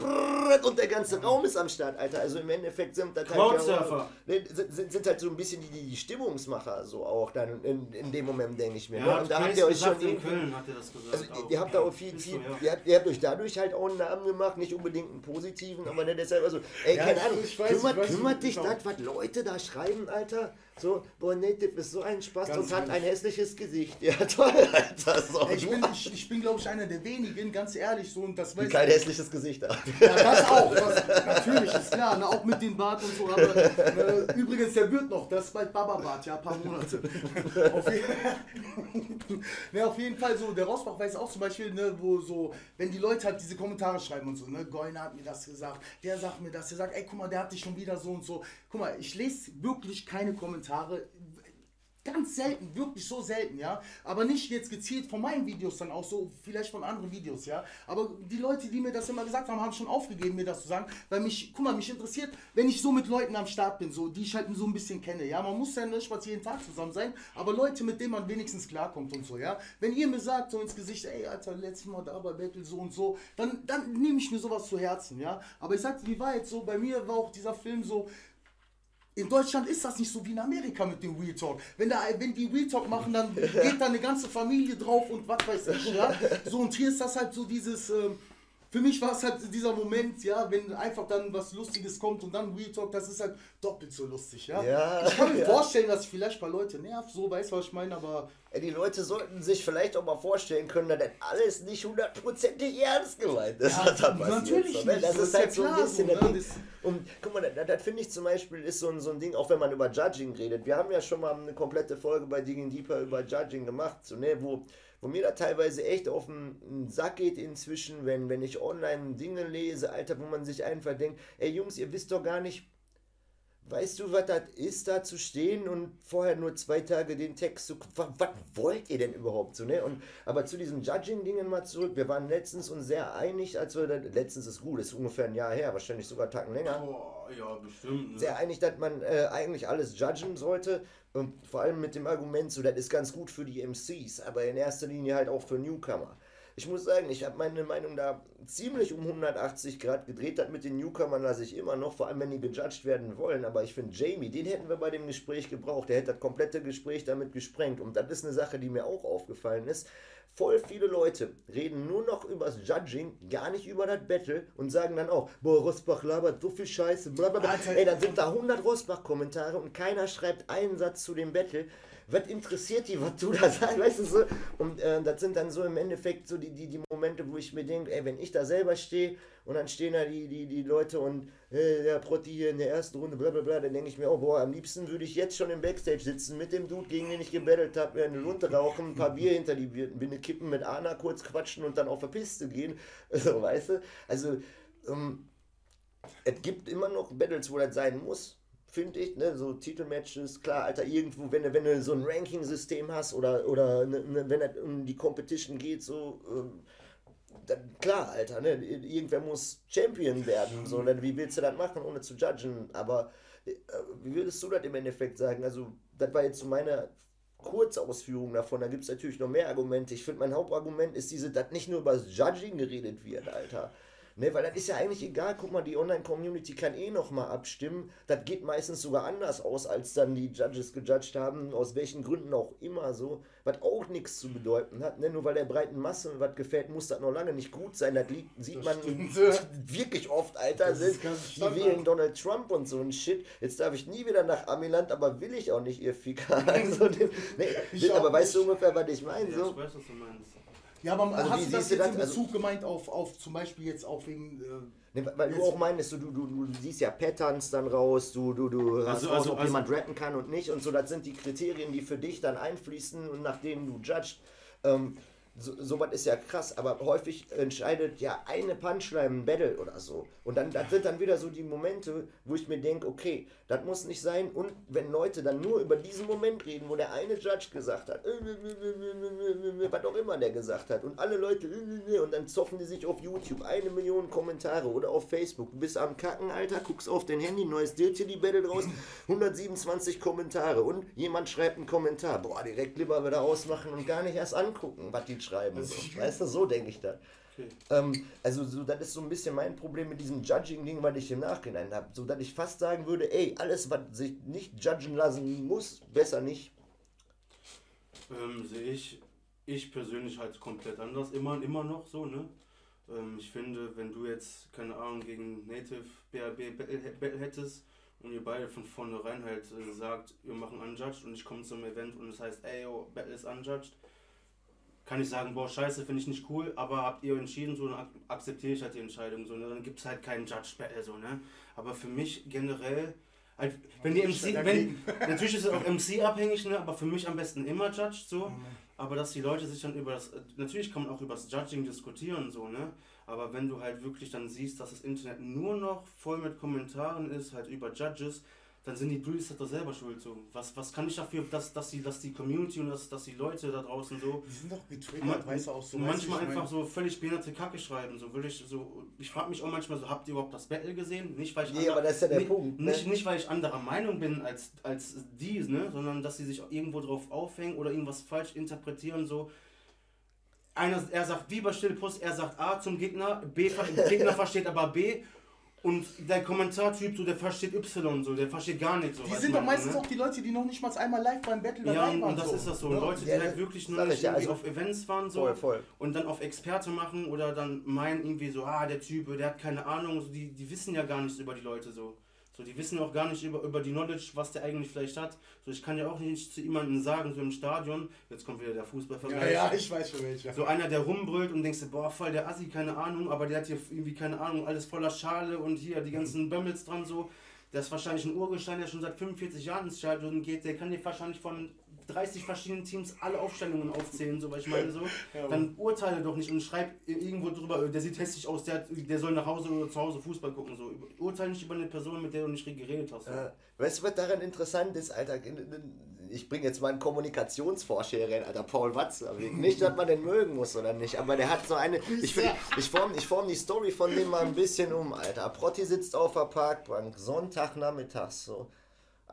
und der ganze Raum ist am Start, Alter. Also im Endeffekt sind das halt, ja, sind, sind, halt so ein bisschen die, die Stimmungsmacher so auch dann in, in dem Moment, denke ich mir. Ja, ne? Und da habt ihr euch schon in Köln hat ihr das gesagt. Also, ihr habt da auch viel, viel, ja. ihr, habt, ihr habt euch dadurch halt auch einen Namen gemacht, nicht unbedingt einen positiven, aber deshalb, also, ey, keine Ahnung, kümmert, kümmert dich das, was Leute da schreiben, Alter? So, Native ist so ein Spaß ganz und hat ein hässliches Gesicht. Ja, [laughs] toll, Alter. So. Ich bin, ich, ich bin glaube ich, einer der wenigen, ganz ehrlich, so und das weiß kein hässliches Gesicht hat. Ja, das auch. Das, natürlich, ist klar, ne, auch mit dem Bart und so. Aber äh, übrigens, der wird noch, das ist bald Baba-Bart, ja, ein paar Monate. [laughs] auf, jeden, [laughs] ne, auf jeden Fall so, der Rosbach weiß auch zum Beispiel, ne, wo so, wenn die Leute halt diese Kommentare schreiben und so, ne, Goyner hat mir das gesagt, der sagt mir das, der sagt, ey, guck mal, der hat dich schon wieder so und so. Guck mal, ich lese wirklich keine Kommentare Ganz selten, wirklich so selten, ja. Aber nicht jetzt gezielt von meinen Videos dann auch so, vielleicht von anderen Videos, ja. Aber die Leute, die mir das immer gesagt haben, haben schon aufgegeben, mir das zu sagen. Weil mich, guck mal, mich interessiert, wenn ich so mit Leuten am Start bin, so, die ich halt so ein bisschen kenne, ja. Man muss ja nicht mal jeden Tag zusammen sein, aber Leute, mit denen man wenigstens klarkommt und so, ja. Wenn ihr mir sagt, so ins Gesicht, ey, Alter, letztes Mal da bei Battle so und so, dann, dann nehme ich mir sowas zu Herzen, ja. Aber ich sag, wie war jetzt so, bei mir war auch dieser Film so, in Deutschland ist das nicht so wie in Amerika mit dem Real Talk. Wenn, da, wenn die Real Talk machen, dann [laughs] geht da eine ganze Familie drauf und was weiß ich. Ja? So, und hier ist das halt so dieses, ähm, für mich war es halt dieser Moment, ja, wenn einfach dann was Lustiges kommt und dann Real Talk, das ist halt doppelt so lustig, ja. ja ich kann mir ja. vorstellen, dass vielleicht ein paar Leute nervt, so weißt du, was ich meine, aber. Ja, die Leute sollten sich vielleicht auch mal vorstellen können, dass das alles nicht hundertprozentig ernst gemeint ist, ja, was da passiert. Natürlich so, ne? Das, das, ist halt so ein bisschen so, ne? Und guck mal, das, das finde ich zum Beispiel ist so ein, so ein Ding, auch wenn man über Judging redet. Wir haben ja schon mal eine komplette Folge bei Digging Deeper über Judging gemacht, so, ne, wo wo mir da teilweise echt auf den Sack geht inzwischen, wenn, wenn ich online Dinge lese, Alter, wo man sich einfach denkt, ey Jungs, ihr wisst doch gar nicht, weißt du, was das ist, da zu stehen und vorher nur zwei Tage den Text zu. Was, was wollt ihr denn überhaupt so, ne? Und, aber zu diesen Judging-Dingen mal zurück. Wir waren letztens uns sehr einig, als wir. Letztens ist gut, ist ungefähr ein Jahr her, wahrscheinlich sogar Tagen länger. Oh, ja, bestimmt. Ne? Sehr einig, dass man äh, eigentlich alles judgen sollte. Und vor allem mit dem Argument, so, das ist ganz gut für die MCs, aber in erster Linie halt auch für Newcomer. Ich muss sagen, ich habe meine Meinung da ziemlich um 180 Grad gedreht. Das mit den Newcomern lasse ich immer noch, vor allem wenn die gejudged werden wollen. Aber ich finde, Jamie, den hätten wir bei dem Gespräch gebraucht. Der hätte das komplette Gespräch damit gesprengt. Und das ist eine Sache, die mir auch aufgefallen ist. Voll viele Leute reden nur noch über das Judging, gar nicht über das Battle und sagen dann auch, boah, Rosbach labert so viel Scheiße, blablabla. Ey, dann sind da 100 Rosbach-Kommentare und keiner schreibt einen Satz zu dem Battle. Was interessiert die, was du da sagst, weißt du so? Und äh, das sind dann so im Endeffekt so die, die, die Momente, wo ich mir denke, ey, wenn ich da selber stehe und dann stehen da die, die, die Leute und äh, der Protti hier in der ersten Runde, bla bla bla, dann denke ich mir, oh boah, am liebsten würde ich jetzt schon im Backstage sitzen mit dem Dude, gegen den ich gebettelt habe, mir eine Lunte rauchen, ein paar Bier hinter die Binde kippen, mit Anna kurz quatschen und dann auf der Piste gehen. [laughs] So, weißt du? Also, ähm, es gibt immer noch Battles, wo das sein muss finde ich, ne, so Titelmatches, klar, Alter, irgendwo, wenn wenn du so ein Ranking-System hast oder, oder ne, ne, wenn es um die Competition geht, so, ähm, dann, klar, Alter, ne, irgendwer muss Champion werden, so, dann, wie willst du das machen, ohne zu judgen, aber äh, wie würdest du das im Endeffekt sagen, also, das war jetzt so meine Kurzausführung davon, da gibt es natürlich noch mehr Argumente, ich finde, mein Hauptargument ist diese, dass nicht nur über das Judging geredet wird, Alter, Ne, weil das ist ja eigentlich egal. Guck mal, die Online-Community kann eh nochmal abstimmen. Das geht meistens sogar anders aus, als dann die Judges gejudged haben, aus welchen Gründen auch immer so. Was auch nichts zu bedeuten hat. Ne? Nur weil der breiten Masse was gefällt, muss das noch lange nicht gut sein. Das liegt, sieht Das man stimmt. [laughs] wirklich oft, Alter. Das ist Die ganz Standard. wählen Donald Trump und so ein Shit. Jetzt darf ich nie wieder nach Amiland, aber will ich auch nicht, ihr Ficker. [laughs] Also, [laughs] nee, Ich aber auch weißt du nicht. ungefähr, was ich meine? Ja, So? ich weiß, was du meinst. Ja, aber Also hast wie du das jetzt das? in Also- Bezug gemeint auf, auf zum Beispiel jetzt auf wegen. Äh, Nee, weil du auch meinst, du, du, du, du siehst ja Patterns dann raus, du, du, du hast Also- raus, also- ob also- jemand rappen kann und nicht und so, das sind die Kriterien, die für dich dann einfließen und nach denen du judgst. Ähm, so, sowas ist ja krass, aber häufig entscheidet ja eine Punchline Battle oder so. Und dann das sind dann wieder so die Momente, wo ich mir denke, okay, das muss nicht sein. Und wenn Leute dann nur über diesen Moment reden, wo der eine Judge gesagt hat, was auch immer der gesagt hat, und alle Leute, und dann zoffen die sich auf YouTube eine Million Kommentare oder auf Facebook. Du bist am Kacken, Alter, guckst auf dein Handy, neues Dirty Battle draus, 127 Kommentare und jemand schreibt einen Kommentar. Boah, direkt lieber wieder ausmachen und gar nicht erst angucken, was die schreiben. So. Weißt du, so denke ich das. Okay. Ähm, also so, das ist so ein bisschen mein Problem mit diesem Judging-Ding, was ich im Nachhinein habe. So, dass ich fast sagen würde, ey, alles, was sich nicht judgen lassen muss, besser nicht. Ähm, sehe ich, ich persönlich halt komplett anders, immer, immer noch so, ne? Ähm, ich finde, wenn du jetzt, keine Ahnung, gegen Native BRB Battle hättest und ihr beide von vornherein halt äh, sagt, wir machen Unjudged und ich komme zum Event und es heißt, ey, yo, Battle ist Unjudged, kann ich sagen, boah, scheiße, finde ich nicht cool, aber habt ihr entschieden, so, dann ak akzeptiere ich halt die Entscheidung, so, ne? Dann gibt es halt keinen Judged Battle, so, ne? Aber für mich generell, halt, wenn die MC, wenn, [laughs] natürlich ist es auch MC abhängig, ne? aber für mich am besten immer Judged so. Aber dass die Leute sich dann über das, natürlich kann man auch über das Judging diskutieren, so, ne? Aber wenn du halt wirklich dann siehst, dass das Internet nur noch voll mit Kommentaren ist, halt über Judges, dann sind die halt doch selber schuld, so. Was, was kann ich dafür, dass, dass, die, dass die Community und dass, dass die Leute da draußen so, die sind doch getriggert, man- weißt du auch so. manchmal einfach so völlig behinderte Kacke schreiben, so will ich so, ich frage mich auch manchmal so, habt ihr überhaupt das Battle gesehen? Nicht, weil ich Nee, ander- aber das ist ja der nicht, Punkt, ne? Nicht, nicht, weil ich anderer Meinung bin als, als die, ne? sondern dass sie sich irgendwo drauf aufhängen oder irgendwas falsch interpretieren, so. Einer, er sagt wie bei Stillpuss, er sagt A zum Gegner, B, [laughs] Gegner versteht aber B und der Kommentartyp, so, der versteht Y, so, der versteht gar nichts. So, Die sind doch meistens ne? auch die Leute, die noch nicht mal einmal live beim Battle Ja, dabei und, waren. und das so. ist das so. Ne? Leute, die Ja, halt wirklich nur nicht ich ja, also- auf Events waren so Voll, voll. und dann auf Experte machen oder dann meinen irgendwie so, ah, der Typ, der hat keine Ahnung, so, die, die wissen ja gar nichts über die Leute so. So, die wissen auch gar nicht über, über die Knowledge, was der eigentlich vielleicht hat. So, ich kann ja auch nicht zu jemandem sagen, so im Stadion, jetzt kommt wieder der Ja, Fußballvergleich. ja, ich weiß schon welcher. So einer, der rumbrüllt und denkst, boah, voll der Assi, keine Ahnung, aber der hat hier irgendwie, keine Ahnung, alles voller Schale und hier die ganzen Bömmels dran so. Der ist wahrscheinlich ein Urgestein, der schon seit 45 Jahren ins Stadion geht, der kann dir wahrscheinlich von 30 verschiedenen Teams alle Aufstellungen aufzählen, so, weil ich meine so. [laughs] Ja, Dann urteile doch nicht und schreib irgendwo drüber, der sieht hässlich aus, der, hat- der soll nach Hause oder zu Hause Fußball gucken, so. Urteile nicht über eine Person, mit der du nicht geredet hast. So. Äh, weißt du, was daran interessant ist, Alter? Ich bringe jetzt mal einen Kommunikationsforscher hier rein, Alter, Paul Watzlawick. Nicht, dass man den mögen muss oder nicht, aber der hat so eine. [laughs] Ich, find- ich form, ich form die Story von dem mal ein bisschen um, Alter. Protti sitzt auf der Parkbank, Sonntagnachmittags so.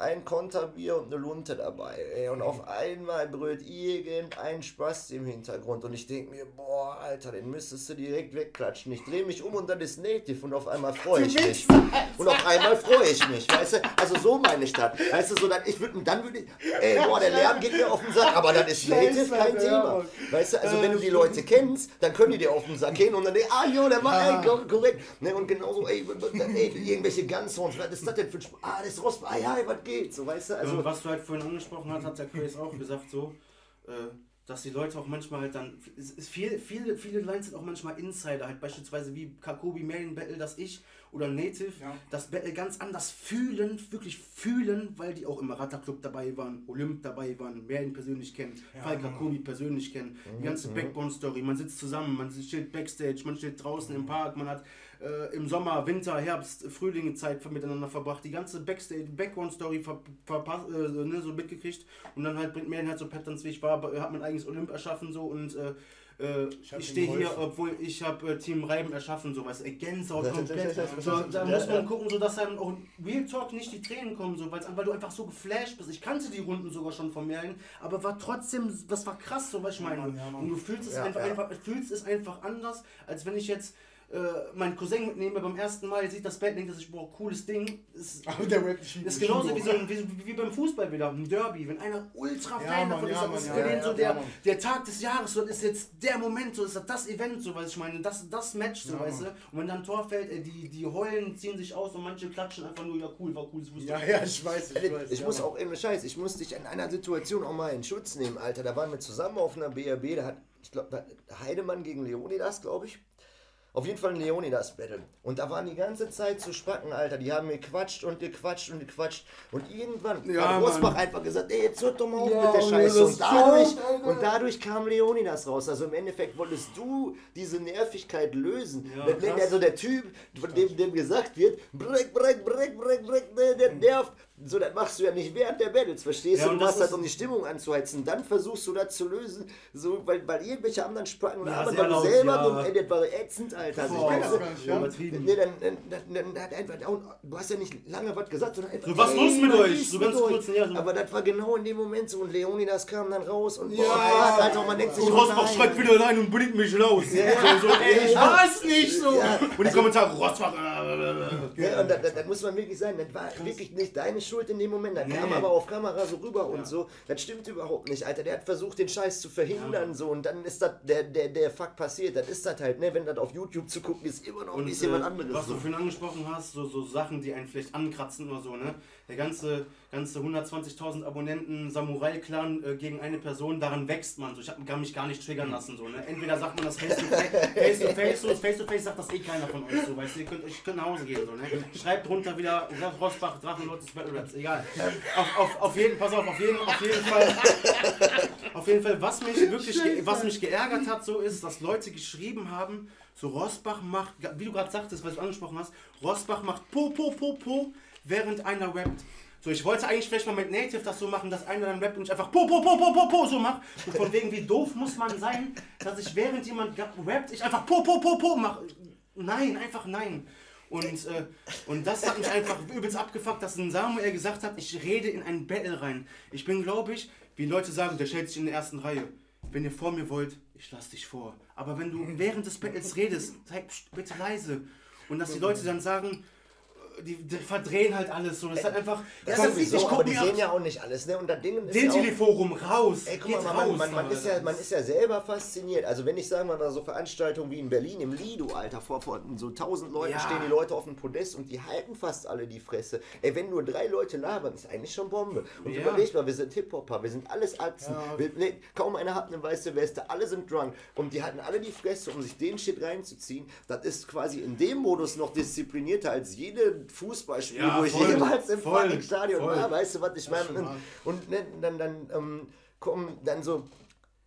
Ein Konterbier und eine Lunte dabei. Ey, und auf einmal brüllt irgendein Spaß im Hintergrund. Und ich denke mir, boah, Alter, den müsstest du direkt wegklatschen. Ich drehe mich um und dann ist Native und auf einmal freue ich mich. [laughs] Und auf einmal freue ich mich, weißt du? Also so meine ich das. Weißt du, so dann, ich würde, dann würde ich, ey, boah, der Lärm geht mir auf den Sack, aber das ist Native kein Thema. Weißt du, also wenn du die. Leute kennst, dann können die dir auf den Sack gehen und dann, denken, ah, jo, der war, Ah. ey, kor- korrekt. Ne, und genauso, ey, ey, irgendwelche Gunsons, was ist das denn für ein Sp Ah, das ist Rost, ah ja, was geht, so, weißt du, also, Also, was du halt vorhin angesprochen hast, hat der Chris auch gesagt, so, äh, dass die Leute auch manchmal halt dann, es ist viel, viele, viele Lines sind auch manchmal Insider, halt beispielsweise wie Kakobi Marion Battle, dass ich oder Native Ja. das Battle ganz anders fühlen, wirklich fühlen, weil die auch im Ratterclub dabei waren, Olymp dabei waren, Marion persönlich kennen, Ja, Fall. Kakobi persönlich kennen, die ganze Mhm. Backbone-Story, man sitzt zusammen, man steht Backstage, man steht draußen im Park, man hat äh, im Sommer, Winter, Herbst, Frühling Zeit miteinander verbracht, die ganze Backstage, Background-Story ver, verpasst, äh, so, ne, so mitgekriegt und dann halt bringt Marion halt so Patterns, wie ich war, äh, hat mein eigenes Olymp erschaffen so und äh, äh, Ich hab ich stehe hier, obwohl ich habe äh, Team Reiben erschaffen, so was, ey, Gänsehaut komplett. So, da muss man gucken, so dass dann auch Real Talk nicht die Tränen kommen, so, weil's, weil du einfach so geflasht bist. Ich kannte die Runden sogar schon von Merlin, aber war trotzdem, das war krass, so was ich meine. Und du fühlst es einfach, einfach, fühlst es einfach anders, als wenn ich jetzt äh, meinen Cousin mitnehme beim ersten Mal, sieht das Bett, denkt er sich, boah, cooles Ding. Ist, [laughs] Aber der Rap nicht ist genauso wie, so ein, wie, wie beim Fußball wieder, ein Derby. Wenn einer ultra Ja, Fan Mann, davon ist, ja, ist ja, für den ja, so ja, der, der Tag des Jahres, so ist jetzt der Moment, so ist das, das Event, so weiß ich meine, das, das Match, so Ja, weißt du. Und wenn dann ein Tor fällt, äh, die, die heulen, ziehen sich aus und manche klatschen einfach nur, ja cool, war cooles Fußball. Ja, ja, ich weiß, ich weiß. Ich ja, muss Mann. auch in Scheiß, ich muss dich in einer Situation auch mal in Schutz nehmen, Alter. Da waren wir zusammen auf einer BRB, da hat, ich glaube, Heidemann gegen Leonidas, glaube ich. Auf jeden Fall ein Leonidas-Battle. Und da waren die ganze Zeit zu Spacken, Alter. Die haben gequatscht und gequatscht und gequatscht. Und irgendwann Ja, hat Rosbach einfach gesagt, ey, jetzt hört doch mal auf Ja, mit der Scheiße. Und dadurch, und dadurch kam Leonidas raus. Also im Endeffekt wolltest du diese Nervigkeit lösen. Ja, krass. also der Typ, von dem, dem gesagt wird, break, break, break, break, break, der, der nervt. So, das machst du ja nicht während der Battles, verstehst Ja, du? und Du das machst halt, ist- um die Stimmung anzuheizen. Dann versuchst du das zu lösen, so, weil, weil irgendwelche anderen sehr weil du laut, selber ja. dumm, ey, das war ätzend, Alter. Also, Boah, ich das nicht, ja. übertrieben. Nee, dann, dann, dann, dann hat einfach, und du hast ja nicht lange was gesagt, sondern einfach. So, was ey, los mit euch? So ganz kurz, ja, so- Aber das war genau in dem Moment so und Leonidas kam dann raus und Ja. boah, Alter, und man denkt sich, Und Rosbach nein. schreit wieder rein und bringt mich raus. Ja. So, so, ey, ich weiß nicht so. Und die Kommentare, Rosbach. äh, Ja, und das, das, das muss man wirklich sagen, das war wirklich nicht deine Schuld in dem Moment. Das Nee. kam aber auf Kamera so rüber und Ja. so. Das stimmt überhaupt nicht, Alter. Der hat versucht, den Scheiß zu verhindern so und dann ist das der, der, der Fuck passiert. Das ist das halt, ne? Wenn das auf YouTube zu gucken ist, immer noch Und was äh, anderes. was so. du vorhin angesprochen hast, so, so Sachen, die einen vielleicht ankratzen oder so, ne? Der ganze, ganze 120.000 Abonnenten Samurai-Clan äh, gegen eine Person, daran wächst man so. Ich hab, kann mich gar nicht triggern lassen, so, ne? Entweder sagt man das face to face, face to face, so, face to face sagt das eh keiner von euch, so, weißt du, ihr könnt, euch könnt nach Hause gehen, so, ne? Schreibt drunter wieder, Rosbach, Drachenlord des Battle Raps, egal. Auf, auf, auf jeden, pass auf, auf jeden, auf jeden Fall, auf jeden Fall, was mich wirklich, ge- was mich geärgert hat, so ist, dass Leute geschrieben haben, so Rosbach macht, wie du gerade sagtest, was du angesprochen hast, Rosbach macht Po, Po, Po, Po, während einer rappt. So, ich wollte eigentlich vielleicht mal mit Native das so machen, dass einer dann rappt und ich einfach Po, Po, Po, Po, Po, Po so mache. So von wegen, wie doof muss man sein, dass ich während jemand rappt, ich einfach Po, Po, Po, Po mache. Nein, einfach nein. Und, äh, und das hat mich einfach übelst abgefuckt, dass ein Samuel gesagt hat, ich rede in einen Battle rein. Ich bin, glaube ich, wie Leute sagen, der stellt sich in der ersten Reihe. Wenn ihr vor mir wollt, ich lass dich vor. Aber wenn du während des Battles redest, sei bitte leise. Und dass die Leute dann sagen, die, die verdrehen halt alles so. Das ist halt einfach. Ja, Komm, sowieso, ich guck die sehen ja auch nicht alles, ne? Und das Ding ist den ja Teleforum raus. Ey, guck mal, man, raus, man, man, ist ja, man ist ja selber fasziniert. Also wenn ich sagen wir mal so Veranstaltungen wie in Berlin im Lido, Alter, vor, vor so 1000 Leuten Ja. stehen die Leute auf dem Podest und die halten fast alle die Fresse. Ey, wenn nur drei Leute labern, ist eigentlich schon Bombe. Und Ja. überleg mal, wir sind Hip-Hopper, wir sind alles Atzen. Ja. Wir, ne, kaum einer hat eine weiße Weste, alle sind drunk. Und die hatten alle die Fresse, um sich den Shit reinzuziehen. Das ist quasi in dem Modus noch disziplinierter als jede Fußballspiel, Ja, wo ich voll, jemals im voll, fucking Stadion voll. war. Weißt du, was ich meine? Und, und ne, dann, dann ähm, kommen dann so,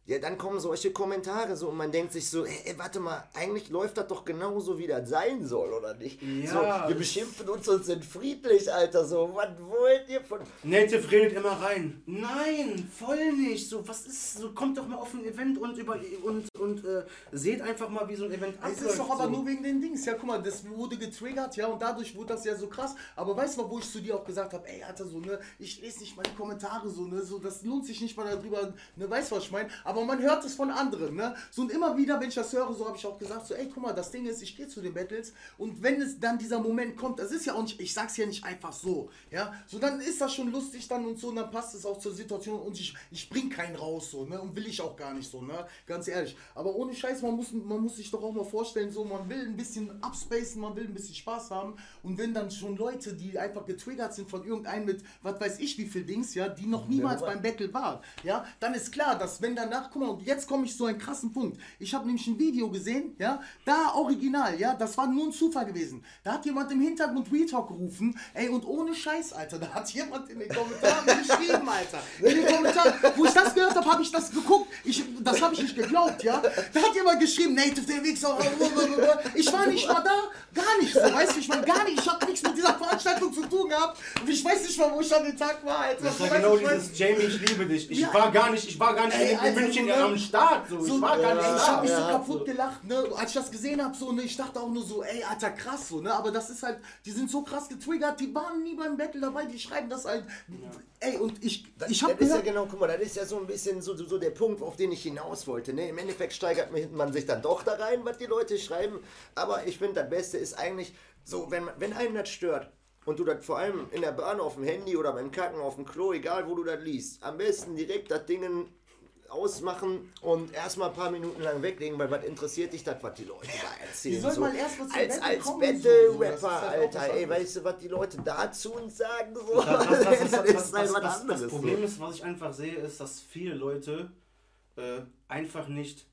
ja, dann kommen solche Kommentare so und man denkt sich so, ey, warte mal, eigentlich läuft das doch genauso, wie das sein soll, oder nicht? Ja, so, wir das- beschimpfen uns und sind friedlich, Alter, so, was wollt ihr von... Native redet immer rein. Nein, voll nicht. So, was ist, so kommt doch mal auf ein Event und über und und äh, seht einfach mal, wie so ein Event Es abläuft. ist doch aber so. nur wegen den Dings. Ja, guck mal, das wurde getriggert, ja, und dadurch wurde das ja so krass. Aber weißt du wo ich zu dir auch gesagt habe, ey, Alter, so, ne, ich lese nicht mal die Kommentare so, ne, so, das lohnt sich nicht mal darüber, ne, weißt du, was ich meine? Aber man hört es von anderen, ne? So, und immer wieder, wenn ich das höre, so habe ich auch gesagt, so, ey, guck mal, das Ding ist, ich gehe zu den Battles. Und wenn es dann dieser Moment kommt, das ist ja auch nicht, ich sag's ja nicht einfach so, ja, so, dann ist das schon lustig dann und so, und dann passt es auch zur Situation. Und ich, ich bring keinen raus, so, ne, und will ich auch gar nicht so, ne, ganz ehrlich. Aber ohne Scheiß, man muss, man muss sich doch auch mal vorstellen, so, man will ein bisschen abspacen, man will ein bisschen Spaß haben. Und wenn dann schon Leute, die einfach getriggert sind von irgendeinem mit, was weiß ich, wie viel Dings, ja, die noch niemals beim Battle waren, ja, dann ist klar, dass wenn danach, guck mal, und jetzt komme ich zu einem krassen Punkt. Ich habe nämlich ein Video gesehen, ja, da original, ja, das war nur ein Zufall gewesen. Da hat jemand im Hintergrund Retalk gerufen, ey, und ohne Scheiß, Alter, da hat [laughs] jemand in den Kommentaren geschrieben, Alter. In den Kommentaren, wo ich das gehört habe, habe ich das geguckt, ich, das habe ich nicht geglaubt, ja. Da hat jemand geschrieben, Native der Wichser, ich war nicht mal da, gar nicht so, weißt du, ich war gar nicht, ich habe nichts mit dieser Veranstaltung zu tun gehabt. Ich weiß nicht mal, wo ich an den Tag war, Alter. Das war genau dieses Jamie, ich liebe dich. Ich Ja. war gar nicht, ich war gar nicht Ey, in, Alter, München nicht ne? am Start. So. So, ich war gar nicht ich da. hab mich so Ja, kaputt so. gelacht, ne? Als ich das gesehen hab, so, ne, ich dachte auch nur so, ey, Alter, krass, so, ne? Aber das ist halt, die sind so krass getriggert, die waren nie beim Battle dabei, die schreiben das halt. Ey, und ich, ich hab das ist ja genau, guck mal, das ist ja so ein bisschen so, so, so der Punkt, auf den ich hinaus wollte. Ne? Im Endeffekt steigert man sich dann doch da rein, was die Leute schreiben. Aber ich finde, das Beste ist eigentlich so, wenn, wenn einen das stört und du das vor allem in der Bahn auf dem Handy oder beim Kacken auf dem Klo, egal wo du das liest, am besten direkt das Ding ausmachen und erstmal ein paar Minuten lang weglegen, weil was interessiert dich das, was die Leute da erzählen. Die sollen so. mal erst mal zum als Battle als kommen, so. Battle-Rapper, halt Alter, was ey, weißt du, was die Leute dazu uns sagen? So? Das, das, das, das, ist halt das, was anderes. das Problem ist, was ich einfach sehe, ist, dass viele Leute äh, einfach nicht.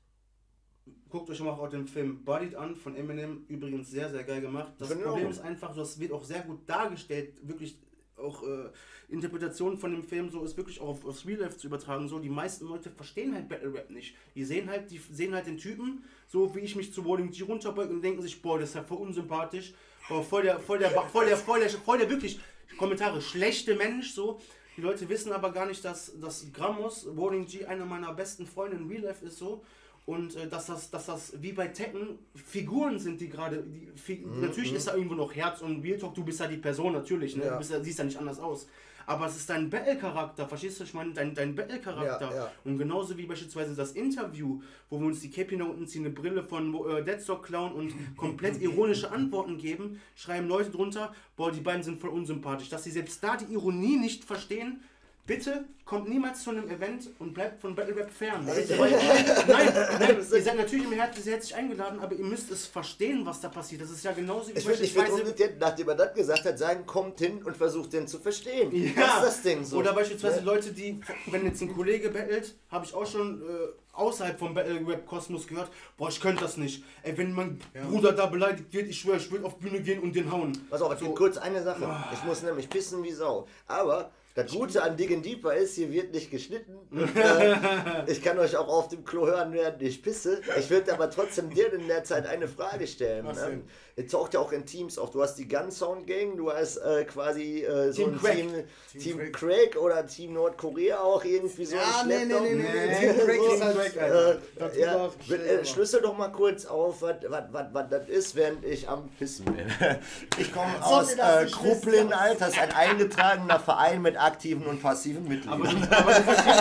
Guckt euch mal auch den Film Bodied an von Eminem, übrigens sehr, sehr geil gemacht. Das Problem ist einfach, das wird auch sehr gut dargestellt, wirklich auch äh, Interpretation von dem Film so ist wirklich auch auf, aufs Real Life zu übertragen. So, die meisten Leute verstehen halt Battle Rap nicht. Die sehen halt, die sehen halt den Typen, so wie ich mich zu Rolling G runterbeuge und denken sich, boah, das ist ja voll unsympathisch, boah, voll der, voll der, voll der, voll der, voll der wirklich Kommentare schlechte Mensch, so. Die Leute wissen aber gar nicht, dass, dass Grammos, Rolling G, einer meiner besten Freunde in Real Life ist so. Und äh, dass, das, dass das wie bei Tekken Figuren sind, die gerade. Fi- Natürlich ist da irgendwo noch Herz und Real Talk, du bist ja die Person, natürlich. Ne? Ja. Du bist ja, siehst ja nicht anders aus. Aber es ist dein Battle-Charakter, verstehst du? Ich meine, dein, dein Battle-Charakter. Ja, ja. Und genauso wie beispielsweise das Interview, wo wir uns die Cappy nach unten ziehen, eine Brille von äh, Deadstock klauen und [laughs] komplett ironische Antworten geben, schreiben Leute drunter, boah, die beiden sind voll unsympathisch. Dass sie selbst da die Ironie nicht verstehen, bitte kommt niemals zu einem Event und bleibt von Battle Rap fern. nein, nein, [laughs] ihr seid natürlich im Herzen sehr herzlich eingeladen, aber ihr müsst es verstehen, was da passiert. Das ist ja genauso wie Ich würde ich würd umgekehrt, nachdem er das gesagt hat, sagen, kommt hin und versucht den zu verstehen. Ja. Das ist das Ding so. Oder beispielsweise Ne? Leute, die, wenn jetzt ein Kollege battelt, habe ich auch schon äh, außerhalb vom Battle Rap Kosmos gehört, boah, ich könnte das nicht. Ey, wenn mein Bruder da beleidigt wird, ich schwöre, ich würde auf Bühne gehen und den hauen. Pass auf, So. kurz eine Sache. Ich muss nämlich pissen wie Sau. Aber das Gute an Diggin Deeper ist, hier wird nicht geschnitten. [laughs] Und, äh, ich kann euch auch auf dem Klo hören, während ich pisse. Ich würde aber trotzdem dir in der Zeit eine Frage stellen. Ne? denn? Es taucht ja auch in Teams auf. Du hast die Gun Sound Gang, du hast äh, quasi äh, so Team ein Craig. Team, Team Team, Craig. Craig. oder Team Nordkorea auch irgendwie so. Ja, nee, nee, nee, nee, nee, [laughs] Team Craig So, ist halt, Äh, ja, äh, schlüssel doch mal kurz auf, was das ist, während ich am Pissen bin. [laughs] Ich komme aus äh, Kruppeln? Alter. Das ist ein eingetragener Verein mit aktiven und passiven Aber Mitgliedern. du, aber, du verstehst,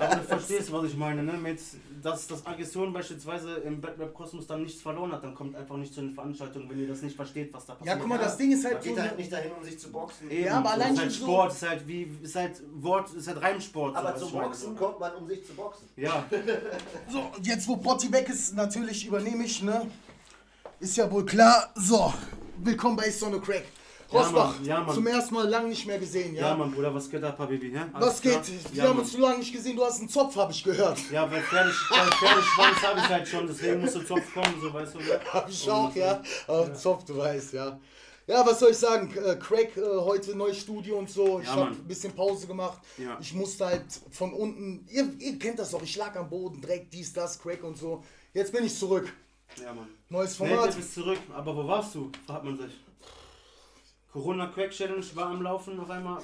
aber du verstehst, was ich meine, ne? Mit, dass das Aggression beispielsweise im Battle Rap Kosmos dann nichts verloren hat, dann kommt einfach nicht zu den Veranstaltungen, wenn ihr das nicht versteht, was da passiert. Ja, guck mal, das Ding ist halt Man so. geht halt nicht dahin, um sich zu boxen. Eben, Ja, aber so, allein ist halt schon so- Sport, ist halt wie, ist halt Wort, ist halt Reimsport. so, Aber was zu ich meine, Boxen so. kommt man, um sich zu boxen. Ja, So, jetzt wo Potti weg ist, natürlich übernehme ich, ne? Ist ja wohl klar. So, willkommen bei Sonne Crack. Ja, Rosbach, Mann, ja, Mann. zum ersten Mal lang nicht mehr gesehen, ja? ja, Mann, Bruder, was geht ab, Habibi? Ja? Alles Was geht? klar? Wir Ja, haben Mann. uns so lange nicht gesehen, du hast einen Zopf, habe ich gehört. Ja, weil fertig, weil fertig Schwanz habe ich halt schon, deswegen musst du Zopf kommen, so weißt du. Ne? [laughs] Hab ich auch, ja. Aber Zopf, du weißt, ja. Ja, was soll ich sagen? Äh, Craig, äh, heute neues Studio und so. Ich Ja, hab Mann. ein bisschen Pause gemacht. Ja. Ich musste halt von unten. Ihr, ihr kennt das doch, ich lag am Boden, Dreck, dies, das, Craig und so. Jetzt bin ich zurück. Ja, Mann. Neues Nee, Format. du bist zurück, aber wo warst du? Fragt man sich. Corona Crack Challenge war am Laufen auf einmal.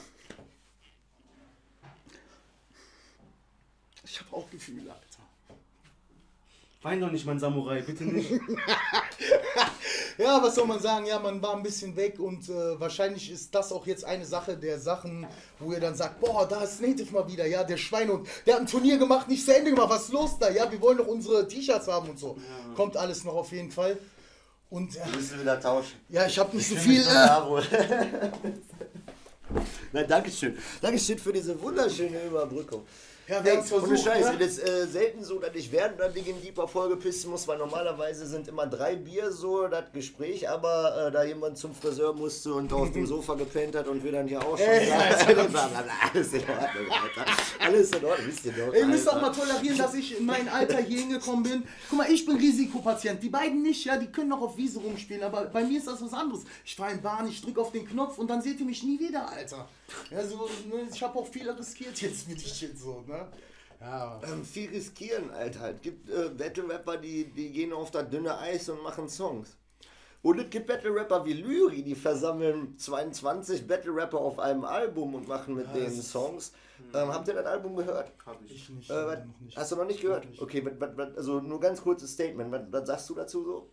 Ich habe auch Gefühle, Alter. Wein doch nicht, mein Samurai, bitte nicht. [laughs] Ja, was soll man sagen? Ja, man war ein bisschen weg und äh, wahrscheinlich ist das auch jetzt eine Sache der Sachen, wo ihr dann sagt, boah, da ist Native mal wieder, ja, der Schweinhund, der hat ein Turnier gemacht, nicht zu Ende gemacht, was ist los da? Ja, wir wollen doch unsere T-Shirts haben und so. Kommt alles noch auf jeden Fall. Und äh, Müssen wir wieder tauschen. ja, ich habe nicht so Ich viel. fühl mich Äh. [laughs] Nein, Dankeschön. Dankeschön für diese wunderschöne Überbrückung. Ja, wir Ey, haben es ohne versucht. Scheiß, ne? das ist äh, selten so, dass ich während der in Deeper Folge pissen muss, weil normalerweise sind immer drei Bier so das Gespräch, aber äh, da jemand zum Friseur musste und auf dem [laughs] Sofa gepennt hat und wir dann hier auch schon Ey, [laughs] Blablabla. alles in Ordnung, Alter. Alles in Ordnung, wisst ihr doch. Ihr müsst auch mal tolerieren, dass ich in meinem Alter hier hingekommen bin. Guck mal, ich bin Risikopatient. Die beiden nicht, ja, die können noch auf Wiese rumspielen, aber bei mir ist das was anderes. Ich fahre in Bahn, ich drücke auf den Knopf und dann seht ihr mich nie wieder, Alter. Ja, so, ne, ich habe auch viel riskiert jetzt mit dem Shit so, ne? Ja. Ähm, viel riskieren, Alter. Es gibt äh, Battle-Rapper, die, die gehen auf das dünne Eis und machen Songs. Und es gibt Battle Rapper wie Lyri, die versammeln 22 Battle Rapper auf einem Album und machen mit Ja, denen Songs. Ähm, habt ihr das Album gehört? Hab ich. Ich nicht. Äh, was, noch nicht. hast du noch nicht gehört? Nicht. Okay, was, was, also nur ganz kurzes Statement. Was, was sagst du dazu so?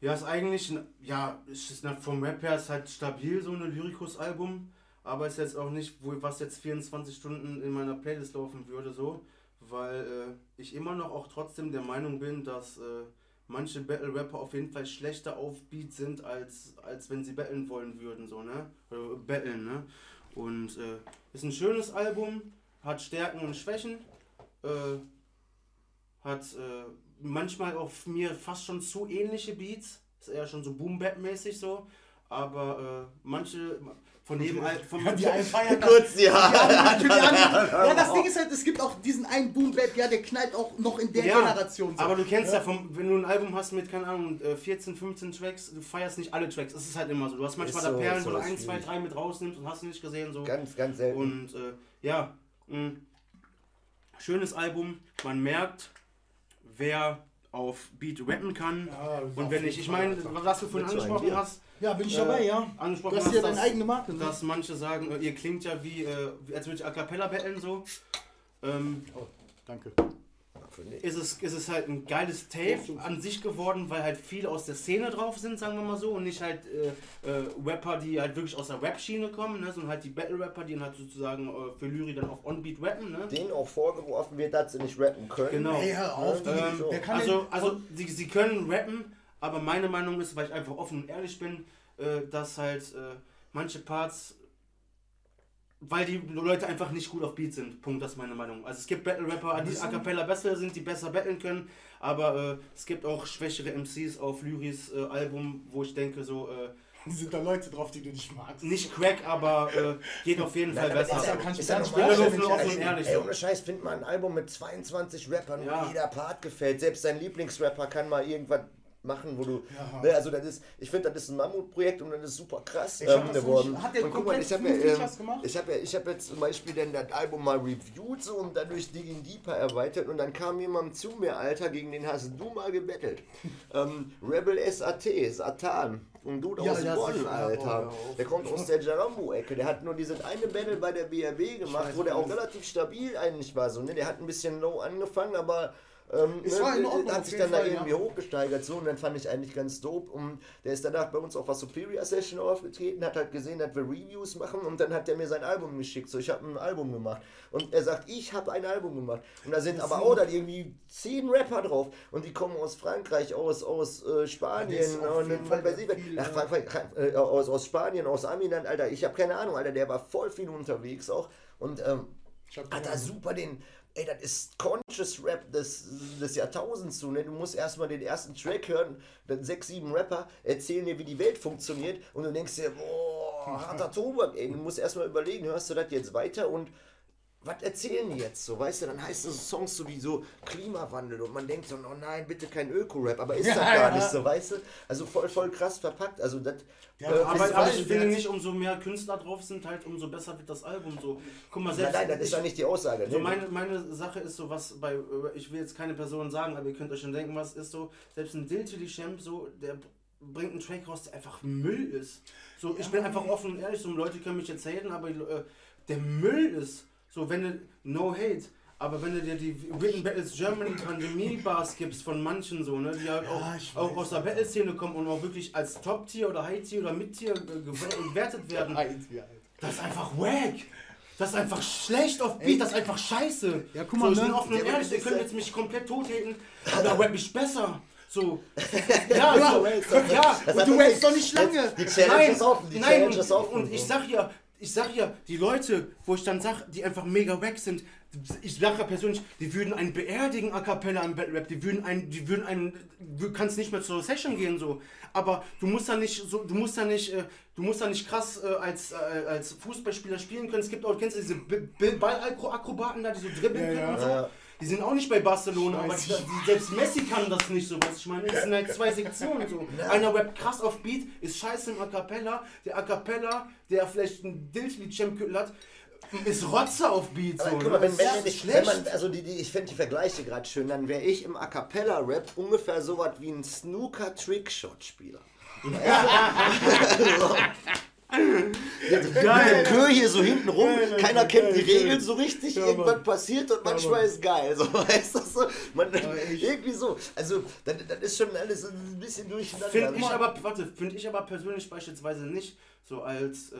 Ja, ist eigentlich, ja, ist vom Rap her ist halt stabil, so ein Lyrikus-Album. Aber ist jetzt auch nicht, wo, was jetzt 24 Stunden in meiner Playlist laufen würde, so. Weil äh, ich immer noch auch trotzdem der Meinung bin, dass äh, manche Battle-Rapper auf jeden Fall schlechter auf Beat sind, als, als wenn sie battlen wollen würden, so, ne? Oder battlen, ne? Und äh, ist ein schönes Album, hat Stärken und Schwächen, äh, hat äh, manchmal auch mir fast schon zu ähnliche Beats, ist eher schon so Boom-Bap-mäßig so, aber äh, manche von jedem Al von Ja, die einen feiern das. Kurz, ja. Ja, die anderen- [laughs] ja, das Ding ist halt, es gibt auch diesen einen Boom Bap, ja, der knallt auch noch in der Ja, Generation. so. Aber du kennst ja, vom, wenn du ein Album hast mit, keine Ahnung, äh, 14, 15 Tracks, du feierst nicht alle Tracks. Es ist halt immer so. Du hast manchmal so, da Perlen, wo so, du ist ein, zwei, schwierig. drei mit rausnimmst und hast du nicht gesehen. So. Ganz, ganz selten. Und äh, ja, mh, schönes Album. Man merkt, wer auf Beat rappen kann. Ja, und wenn nicht, ich meine, was du vorhin angesprochen hast, Ja, bin ich äh, dabei, ja. angesprochen Du hast hast, ja deine dass- eigene Marke, ne? dass manche sagen, äh, ihr klingt ja wie, äh, als würde ich A Cappella betteln so. Ähm, Oh, danke. Ist es, ist es halt ein geiles Tape an sich geworden, weil halt viele aus der Szene drauf sind, sagen wir mal so, und nicht halt äh, äh, Rapper, die halt wirklich aus der Rap-Schiene kommen, ne, sondern halt die Battle-Rapper, die dann halt sozusagen äh, für Lyri dann auf On-Beat rappen, ne? Denen auch vorgeworfen wird, dass sie nicht rappen können. Genau. Ey, hör auf, die, Ähm, der kann also, also sie, sie können rappen, aber meine Meinung ist, weil ich einfach offen und ehrlich bin, äh, dass halt äh, manche Parts, weil die Leute einfach nicht gut auf Beat sind. Punkt, das ist meine Meinung. Also es gibt Battle-Rapper, die a cappella besser sind, die besser battlen können, aber äh, es gibt auch schwächere MCs auf Lyris äh, Album, wo ich denke so, äh, sind da Leute drauf, die du nicht magst. nicht Crack, aber äh, geht auf jeden Fall besser. ist ja- kann ich ist ja normal, vorstellen, wenn offen ich- und ehrlich Ey, ohne Scheiß, find mal ein Album mit 22 Rappern, Ja. wo jeder Part gefällt. Selbst dein Lieblingsrapper kann mal irgendwas machen, wo du. Ja. Ne, also das ist, ich finde, das ist ein Mammutprojekt und das ist super krass Ich ähm, geworden. nicht- hat der und guck mal, ich habe ja, ähm, gemacht? ich habe ja, ich habe jetzt zum Beispiel dann das Album mal reviewed so und dadurch Digging Deeper erweitert und dann kam jemand zu mir, Alter, gegen den hast du mal gebettelt. [laughs] ähm, Rebel SAT, Satan. Und Dude Ja, aus ja, Bonn. Ja, Alter. oh, ja, auf der kommt aus der Jarambo-Ecke. Der hat nur dieses eine Battle bei der BRB gemacht, weiß, wo der auch relativ stabil eigentlich war. So, ne? Der hat ein bisschen low angefangen, aber ähm, Es ne, war in Ordnung, hat sich dann da Fall, irgendwie ja. hochgesteigert. So, und dann fand ich eigentlich ganz dope. Und der ist danach bei uns auf was Superior Session aufgetreten, hat halt gesehen, dass wir Reviews machen und dann hat er mir sein Album geschickt. So, ich habe ein Album gemacht. Und er sagt, ich habe ein Album gemacht. Und da sind aber auch dann irgendwie zehn Rapper drauf. Und die kommen aus Frankreich, aus, aus äh, Spanien und jeden was weiß ich, viel. Frankreich, äh, aus, aus Spanien, aus Amiland, Alter. Ich habe keine Ahnung, Alter. Der war voll viel unterwegs auch. Und ähm, hat da super den. Ey, das ist Conscious Rap des, des Jahrtausends so, ne? Du musst erstmal den ersten Track hören, dann sechs, sieben Rapper erzählen dir, wie die Welt funktioniert und du denkst dir, boah, harter Tobak, ey. Du musst erstmal überlegen, hörst du das jetzt weiter und was erzählen die jetzt so, weißt du? Dann heißt es Songs so wie so Klimawandel und man denkt so, oh nein, bitte kein Öko-Rap, aber ist [laughs] Ja, das gar ja. nicht so, weißt du? Also voll, voll krass verpackt. Also das. Ja, äh, Aber, ich finde nicht, umso mehr Künstler drauf sind, halt umso besser wird das Album so. Guck mal, nein, selbst nein, das ist ja nicht die Aussage. So ne? meine, meine Sache ist so, was bei, ich will jetzt keine Person sagen, aber ihr könnt euch schon denken, was ist so, selbst ein Diltily Champ, so, der bringt einen Track raus, der einfach Müll ist. So, ich bin einfach offen und ehrlich, so Leute können mich jetzt haten, aber äh, der Müll ist, so, wenn du, no hate, aber wenn du dir die Written Battles Germany Pandemie-Bars gibst von manchen so, ne, die halt Ja, auch, auch aus der Battle-Szene kommen und auch wirklich als Top-Tier oder High-Tier oder Mid-Tier gewertet werden, das ist einfach wack. Das ist einfach schlecht auf Beat, das ist einfach scheiße. Ja, guck mal, so, ich bin ne? offen und Ja, ehrlich, ihr könnt jetzt mich komplett totheten, aber rap ich besser. So. [laughs] Ja, Ja, so. Ja, Und du rappst doch nicht lange. Die Challenge nein, ist offen. Die nein, Challenge und, ist offen. und ich sag ja, ich sag ja, die Leute, wo ich dann sag, die einfach mega wack sind, ich sag ja persönlich, die würden einen beerdigen A Cappella im Battle Rap, die würden einen, die würden einen, du kannst nicht mehr zur Session gehen so, aber du musst da nicht so, du musst da nicht, äh, du musst da nicht krass äh, als, äh, als Fußballspieler spielen können. Es gibt auch, kennst du diese Ballakrobaten da, die so dribbeln können und so? Ja. Die sind auch nicht bei Barcelona, aber die, selbst Messi kann das nicht so, was ich meine. Es sind halt [laughs] zwei Sektionen so. Einer rappt krass auf Beat, ist scheiße im A Cappella. Der A Cappella, der vielleicht ein Diltlied-Champ hat, ist Rotze auf Beat. So, guck ne? mal, wenn, wenn, wenn, ist schlecht. wenn man, also die, die, ich finde die Vergleiche gerade schön, dann wäre ich im A Cappella-Rap ungefähr so was wie ein Snooker-Trickshot-Spieler. [laughs] [laughs] Mit dem Kö hier so hinten rum, keiner kennt die Regeln so richtig, irgendwas passiert und manchmal ist geil. So, [laughs] weißt du, so, man, irgendwie so. Also, das, das ist schon alles ein bisschen durcheinander. Finde ich aber, warte, finde ich aber persönlich beispielsweise nicht so als, äh,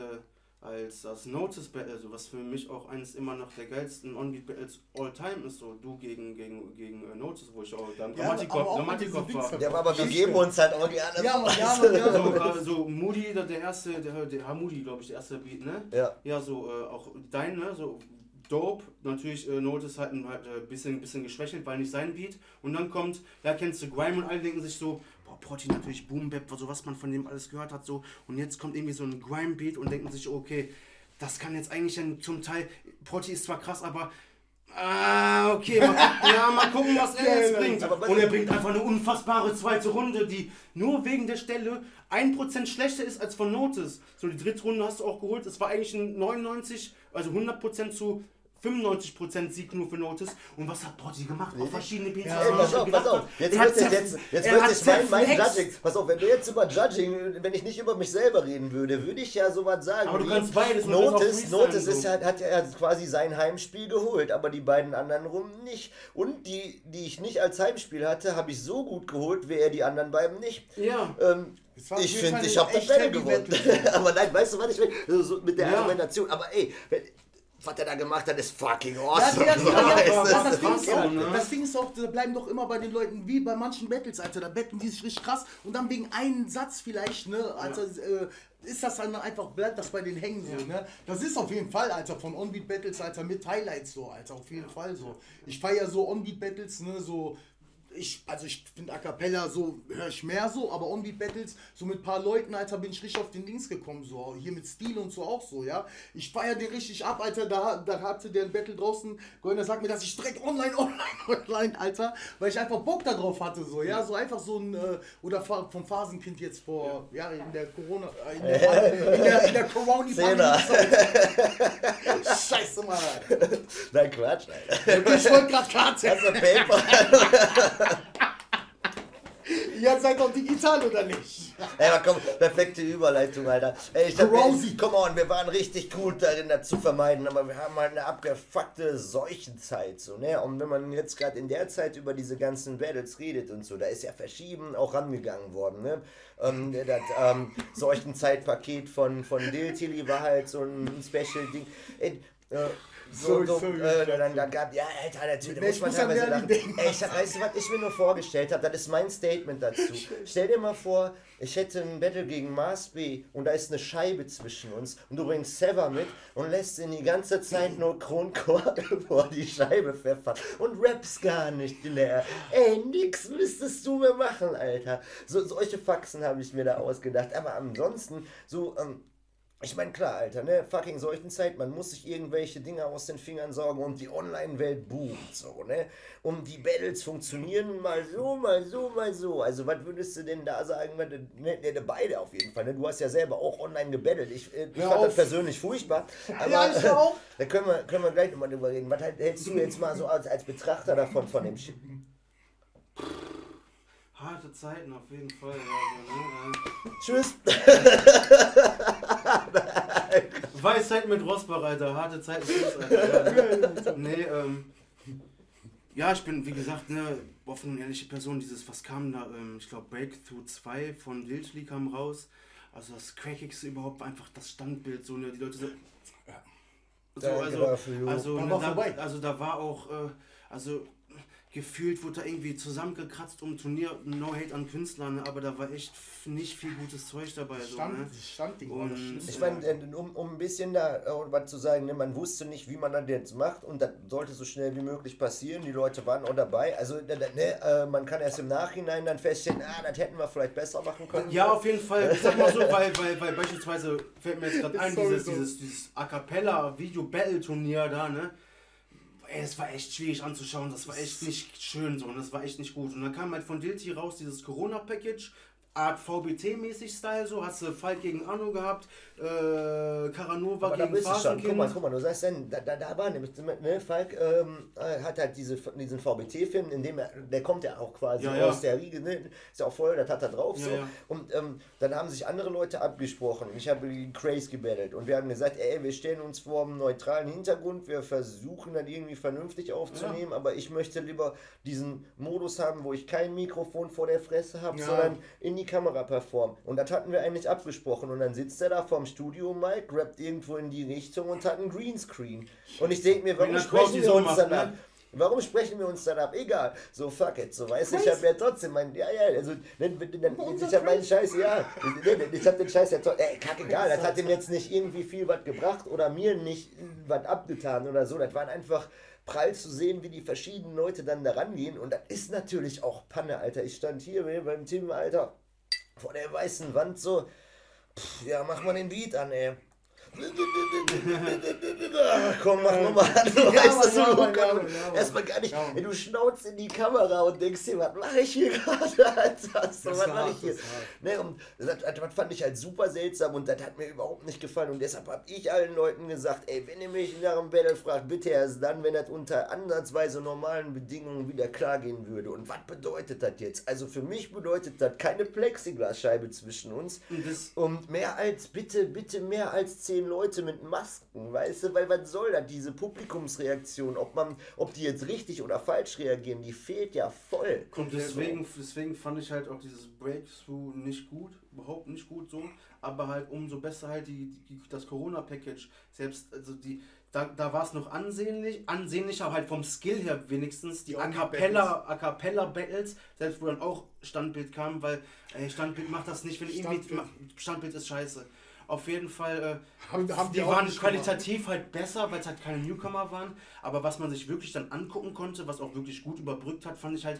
als das Notice Battle, so was für mich auch eines immer noch der geilsten Onbeat Battles all time ist, so du gegen, gegen, gegen äh, Notice, wo ich auch dann Ja, aber Grammatikopf diesen war. Ja, aber wir geben uns halt auch die anderen. Ja, Mann, ja, Mann, ja, So, Mann. äh, so Moody, der, der erste, der, der Herr Moody, glaube ich, der erste Beat, ne? Ja. Ja, so äh, auch dein, ne? So Dope, natürlich äh, Notice halt ein halt, äh, bisschen, bisschen geschwächelt, weil nicht sein Beat. Und dann kommt, ja, kennst du Grime und alle denken sich so, Protti natürlich Boom Bap, so was man von dem alles gehört hat, so. Und jetzt kommt irgendwie so ein Grime Beat und denken sich, okay, das kann jetzt eigentlich dann zum Teil, Protti ist zwar krass, aber Ah, okay, mal, [laughs] ja, mal gucken, was er jetzt bringt. Und er bringt einfach eine unfassbare zweite Runde, die nur wegen der Stelle 1% schlechter ist als von Notice. So, die dritte Runde hast du auch geholt. Es war eigentlich ein 99, also 100% zu 95% Sieg nur für Notice. Und was hat Protti gemacht? Auf verschiedene Beats. Ja, pass auf, pass auf. Jetzt Er zerf- jetzt, jetzt er hat ich mein, mein. Judging. Pass auf, wenn du jetzt über Judging, wenn ich nicht über mich selber reden würde, würde ich ja sowas sagen. Aber du kannst beides Notice, Notice ist ja, hat ja quasi sein Heimspiel geholt, aber die beiden anderen rum nicht. Und die, die ich nicht als Heimspiel hatte, habe ich so gut geholt, wie er die anderen beiden nicht. Ja. Ähm, ich finde, ich habe das Battle gewonnen. [laughs] Aber nein, weißt du, was ich will? So mit der Ja. Argumentation. Aber ey, wenn, was er da gemacht hat, ist fucking awesome. ja, ja, [laughs] ja, das, das Ding ist auch, auch, ne? das Ding ist auch, da bleiben doch immer bei den Leuten, wie bei manchen Battles, Alter, da betten die sich richtig krass und dann wegen einem Satz vielleicht, ne, Alter, äh, ist das dann einfach, bleibt das bei den hängen so, ne? Das ist auf jeden Fall, Alter, von Onbeat Battles, Alter, mit Highlights so, Alter, auf jeden Fall so. Ich feiere so Onbeat Battles, ne, so, ich, also ich finde A Cappella so, höre ich mehr so, aber Onbeat Battles, so mit ein paar Leuten, Alter, bin ich richtig auf den Links gekommen, so, hier mit Stil und so auch so, ja. Ich feiere den richtig ab, Alter, da, da hatte der ein Battle draußen, Goldner sagt mir, dass ich direkt online, [laughs] online, online, Alter, weil ich einfach Bock darauf hatte, so, ja, so einfach so ein, äh, oder vom Phasenkind jetzt vor, ja, in der Corona, äh, in [laughs] der, in der, in der Zehner. Corona-Pandemie. [laughs] Scheiße, Mann. Nein, Quatsch, Alter. Ich wollte gerade Karte. Hast du Paper? Ihr seid doch digital, oder nicht? Ey, aber komm, perfekte Überleitung, Alter. Ey, ich Rosie. komm on, wir waren richtig gut darin, das zu vermeiden, aber wir haben halt eine abgefuckte Seuchenzeit, so, ne? Und wenn man jetzt gerade in der Zeit über diese ganzen Battles redet und so, da ist ja verschieden auch rangegangen worden, ne? Ähm, das ähm, Seuchenzeitpaket von, von Lil Tilly war halt so ein Special-Ding. Äh, so, so, sorry, äh, dann, dann gab, ja, Alter, natürlich, da Nee, muss ich man teilweise lachen. Ey, ich, weißt du, was ich mir nur vorgestellt habe? Das ist mein Statement dazu. [laughs] Stell dir mal vor, ich hätte ein Battle gegen Mars B und da ist eine Scheibe zwischen uns und du bringst Sever mit und lässt ihn die ganze Zeit nur Kronkorken [laughs] vor die Scheibe pfeffern und raps gar nicht leer. Ey, nix müsstest du mehr machen, Alter. So, solche Faxen habe ich mir da ausgedacht. Aber ansonsten, so, ähm, ich meine, klar, Alter, ne? Fucking Seuchenzeit, man muss sich irgendwelche Dinge aus den Fingern sorgen und die Online-Welt boomt, so, ne? Und die Battles funktionieren mal so, mal so, mal so. Also, was würdest du denn da sagen? wenn du- Ne, ne, beide auf jeden Fall, ne? Du hast ja selber auch online gebettelt. Ich, äh, ich fand das auf. persönlich furchtbar. [laughs] Aber Ja, ich auch. [laughs] da können wir, können wir gleich nochmal drüber reden. Was hältst du jetzt mal so als, als Betrachter davon, von dem Shit? [laughs] Harte Zeiten auf jeden Fall. Ja, so, ne? Tschüss. äh, [laughs] [laughs] Weisheit mit Rosbach, Alter. Harte Zeiten. Tschüss, Alter. Ja, [laughs] nee, ähm. Ja, ich bin, wie gesagt, eine offen und ehrliche Person. Dieses, was kam da? Ähm, ich glaube, Breakthrough 2 von Wildschli kam raus. Also das Crackigste überhaupt, einfach das Standbild, so, ne, die Leute so. So, Danke also, Jo. also, ne, da, also da war auch, äh, also gefühlt wurde da irgendwie zusammengekratzt um Turnier, no hate an Künstlern, ne, aber da war echt nicht viel gutes Zeug dabei. So, ne? Stand, das Und-. Ich meine, um, um ein bisschen da was zu sagen, ne, man wusste nicht, wie man das jetzt macht und das sollte so schnell wie möglich passieren. Die Leute waren auch dabei. Also ne, äh, man kann erst im Nachhinein dann feststellen, ah, das hätten wir vielleicht besser machen können. Ja, auf jeden Fall. Ich sag mal so, weil, weil, weil beispielsweise fällt mir jetzt gerade [laughs] ein, dieses, dieses, dieses A Cappella Video Battle Turnier da, ne? Ey, es war echt schwierig anzuschauen, das war echt nicht schön so und das war echt nicht gut. Und dann kam halt von Dilti raus dieses Corona-Package, Art VBT-mäßig Style, so hast du Falk gegen Anno gehabt, äh, Caranova Aber da gegen schon. Guck Fasenkind. mal, guck mal, du sagst dann, da, da, da war nämlich, ne, Falk ähm, äh, hat halt diese, diesen VBT-Film, in dem er, der kommt ja auch quasi Ja, ja. aus der Riege, ne, ist ja auch voll, das hat er drauf Ja, so. ja. Und ähm, dann haben sich andere Leute abgesprochen ich habe gegen Craze gebettelt und wir haben gesagt, ey, wir stellen uns vor einem neutralen Hintergrund, wir versuchen dann irgendwie vernünftig aufzunehmen, aber ich möchte lieber diesen Modus haben, wo ich kein Mikrofon vor der Fresse habe, Ja. sondern in die Kamera performen. Und das hatten wir eigentlich abgesprochen. Und dann sitzt er da vorm Studio, Mike, rappt irgendwo in die Richtung und hat einen Greenscreen. Und ich denke mir, warum sprechen wir uns dann ab? ne? Warum sprechen wir uns dann ab? Egal. So, fuck it. So, weißt du, ich habe ja trotzdem mein, ja, ja, also, ne, Unser ich habe meinen Scheiß, ja, ich habe den Scheiß ja, to- ey, kackegal, das hat ihm jetzt nicht irgendwie viel was gebracht oder mir nicht was abgetan oder so. Das waren einfach prall zu sehen, wie die verschiedenen Leute dann da rangehen und das ist natürlich auch Panne, Alter. Ich stand hier beim Team, Alter, vor der weißen Wand so, ja, mach mal den Beat an, ey. Ach, komm, mach nochmal an. Du Ja, weißt, dass du komm, ja, ja, erstmal gar nicht. Ja, du schnauzt in die Kamera und denkst dir, was mache ich hier gerade, [laughs] Alter? So, Das was mache ich hier? Ne, und das, das, fand ich halt super seltsam und das hat mir überhaupt nicht gefallen. Und deshalb habe ich allen Leuten gesagt, ey, wenn ihr mich nach einem Battle fragt, bitte erst dann, wenn das unter ansatzweise normalen Bedingungen wieder klar gehen würde. Und was bedeutet das jetzt? Also für mich bedeutet das keine Plexiglasscheibe zwischen uns. Und Und mehr als, bitte, bitte mehr als zehn Leute mit Masken, weißt du? Weil was soll das, diese Publikumsreaktion? Ob man, ob die jetzt richtig oder falsch reagieren, die fehlt ja voll. Und deswegen, deswegen fand ich halt auch dieses Breakthrough nicht gut, überhaupt nicht gut so, aber halt umso besser halt die, die das Corona-Package, selbst, also die, da, da war es noch ansehnlich, ansehnlicher halt vom Skill her wenigstens, die Die A Cappella, A Cappella Battles, selbst wo dann auch Standbild kam, weil, ey, Standbild macht das nicht, wenn irgendwie, Standbild. Standbild ist scheiße. Auf jeden Fall, äh, Haben- haben die, die waren qualitativ halt besser, weil es halt keine Newcomer waren. Aber was man sich wirklich dann angucken konnte, was auch wirklich gut überbrückt hat, fand ich halt,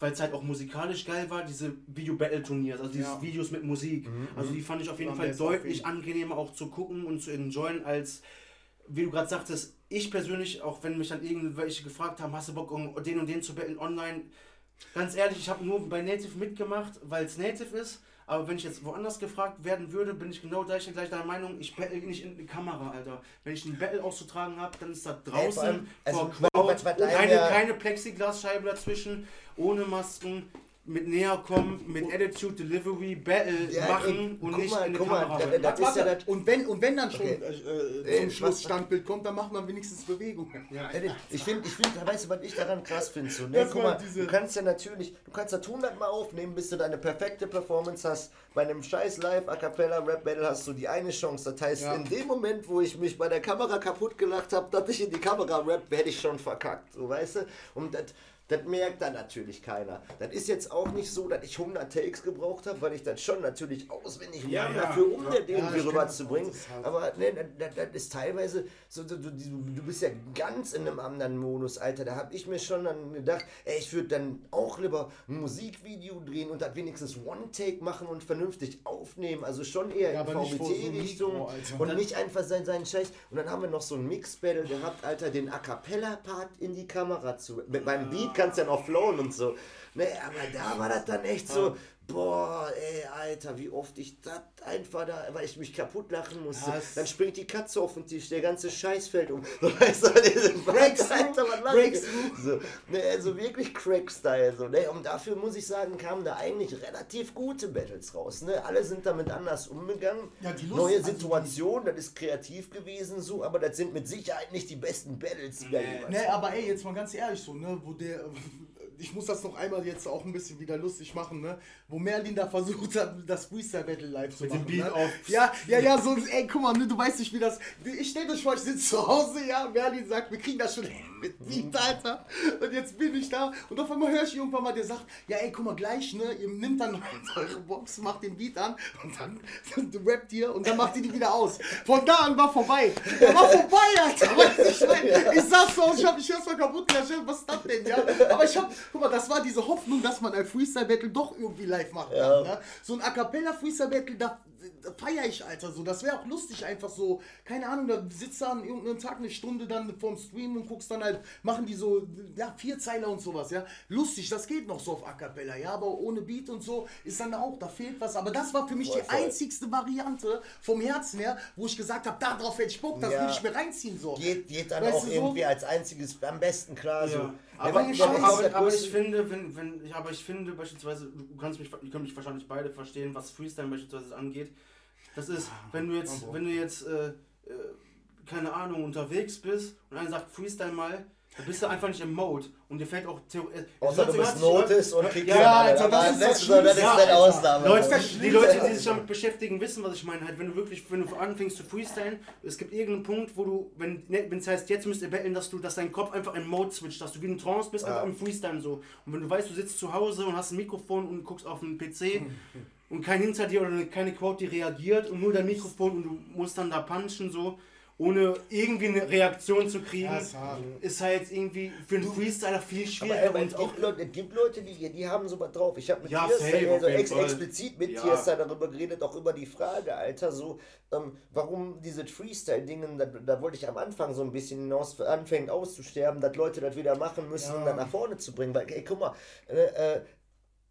weil es halt auch musikalisch geil war, diese Video-Battle-Turniers, also diese Ja. Videos mit Musik. Also die fand ich auf jeden Fall deutlich angenehmer auch zu gucken und zu enjoyen, als, wie du gerade sagtest, ich persönlich, auch wenn mich dann irgendwelche gefragt haben, hast du Bock, um den und den zu battlen online? Ganz ehrlich, ich habe nur bei Native mitgemacht, weil es Native ist. Aber wenn ich jetzt woanders gefragt werden würde, bin ich genau gleich, gleich deiner Meinung, ich battle nicht in die Kamera, Alter. Wenn ich ein Battle auszutragen habe, dann ist Ey, vor draußen, allem, also, vor was- Crowd, was- was keine, einem ja- keine Plexiglasscheibe dazwischen, ohne Masken, mit näher kommen, mit Attitude, Delivery, Battle Ja, machen und nicht mal, in die guck mal, Kamera. da- da- Das ja und, wenn, und wenn dann schon Okay. äh, Ey, zum was- Schluss Standbild kommt, dann macht man wenigstens Bewegungen. Ey, Ich finde, ich find, weißt du, was ich daran krass finde? So, ne? Guck mal, du kannst ja natürlich, du kannst das 100 Mal aufnehmen, bis du deine perfekte Performance hast. Bei einem scheiß Live A Cappella Rap Battle hast du die eine Chance. Das heißt, Ja. in dem Moment, wo ich mich bei der Kamera kaputt gelacht habe, dass ich in die Kamera rap, werde ich schon verkackt. So, weißt du? Und das. Das merkt dann natürlich keiner. Das ist jetzt auch nicht so, dass ich 100 Takes gebraucht habe, weil ich das schon natürlich auswendig Ja, lerne ja. dafür, um Ja. irgendwie rüberzubringen. auch, das ist hart. Aber ne, das, das ist teilweise so, du, du, du bist ja ganz in einem anderen Modus, Alter. Da habe ich mir schon dann gedacht, ey, ich würde dann auch lieber ein Musikvideo drehen und das wenigstens One-Take machen und vernünftig aufnehmen. Also schon eher Ja, in so VBT-Richtung Alter. und nicht einfach sein, seinen Scheiß. Und dann haben wir noch so ein Mix-Battle gehabt, Alter, den A Cappella-Part in die Kamera zu. Mit meinem Beat kannst ja noch flowen und so. Ne, aber da war das dann echt so. Boah, ey, Alter, wie oft ich das einfach da, weil ich mich kaputt lachen musste. Ja, es- dann springt die Katze auf den Tisch, der ganze Scheiß fällt um. [laughs] Weißt du, diese Breakthrough, Alter, was? Breakthrough. So, ne, also wirklich Crack-Style. So, ne? Und dafür muss ich sagen, kamen da eigentlich relativ gute Battles raus. Ne? Alle sind damit anders umgegangen. Ja, Lust- Neue also Situation, das ist kreativ gewesen, so, aber das sind mit Sicherheit nicht die besten Battles, die da jemals Ne, aber ey, jetzt mal ganz ehrlich so, ne, wo der, [laughs] ich muss das noch einmal jetzt auch ein bisschen wieder lustig machen, ne, wo Merlin da versucht hat, das Freestyle Battle live zu Mit dem machen. Beat ne? auf- Ja, ja, ja, so, ey, guck mal, ne, du weißt nicht, wie das, ich stell euch vor, ich sitze zu Hause, ja, Merlin sagt, wir kriegen das schon hin mit Beat, Alter, und jetzt bin ich da, und auf einmal höre ich irgendwann mal, der sagt, ja, ey, guck mal, gleich, ne, ihr nimmt dann [laughs] eure Box, macht den Beat an, und dann [laughs] rappt ihr, und dann macht ihr die wieder aus. Von da an war vorbei. Der war vorbei, Alter, [laughs] weißt du, ich mein, ich saß so, ich hab mich erstmal kaputt gelacht, was ist das denn, ja? Aber ich hab, guck mal, das war diese Hoffnung, dass man ein Freestyle-Battle doch irgendwie live machen kann, Ja. ne? So ein A Cappella Freestyle Battle, da, feiere ich, Alter, so. Das wäre auch lustig, einfach so, keine Ahnung, da sitzt da an irgendeinem Tag eine Stunde dann vorm Stream und guckst dann halt, machen die so, ja, vier Zeiler und sowas, ja. Lustig, das geht noch so auf A Cappella, ja, aber ohne Beat und so ist dann auch, da fehlt was. Aber das war für mich Voll, die voll. einzigste Variante vom Herzen her, wo ich gesagt habe, darauf hätte ich Bock, das Ja. will ich mir reinziehen, so. Geht, geht dann Weißt auch du so? irgendwie als einziges am besten klar. So. Ja. Ja, Aber, weil aber, aber, aber ich finde, wenn, wenn, ich- aber ich finde beispielsweise, du kannst mich, ihr könnt mich wahrscheinlich beide verstehen, was Freestyle beispielsweise angeht. Das ist, wenn du jetzt, wenn du jetzt, äh, äh, keine Ahnung, unterwegs bist und einer sagt Freestyle mal, dann bist du einfach nicht im Mode und dir fällt auch Theorie. Außer du bist Notice und kriegst Ja, alle. Alter, das ist das das ist deine. Ausnahme. Leute, die [laughs] Leute, die sich damit beschäftigen, wissen, was ich meine. Halt, wenn du wirklich, wenn du anfängst zu freestylen, es gibt irgendeinen Punkt, wo du, wenn ne, es heißt, jetzt müsst ihr betteln, dass du, dass dein Kopf einfach in Mode switcht, dass du wie in Trance bist, einfach im Freestylen so. Und wenn du weißt, du sitzt zu Hause und hast ein Mikrofon und guckst auf einen PC [laughs] und kein hinter dir oder keine Quote, die reagiert und nur dein Mikrofon und du musst dann da punchen so. Ohne irgendwie eine Reaktion zu kriegen, Ja, ist halt irgendwie für einen Freestyler viel Aber, schwieriger. aber es, und auch gibt Leute, es gibt Leute, die, die haben sowas drauf. Ich habe mit Ja, dir also ex, explizit mit Ja. da darüber geredet, auch über die Frage, Alter, so, ähm, warum diese Freestyle-Dingen, da, da wollte ich am Anfang so ein bisschen hinaus, anfängt auszusterben, dass Leute das wieder machen müssen, um das nach vorne zu bringen. Weil, ey, guck mal, äh, äh,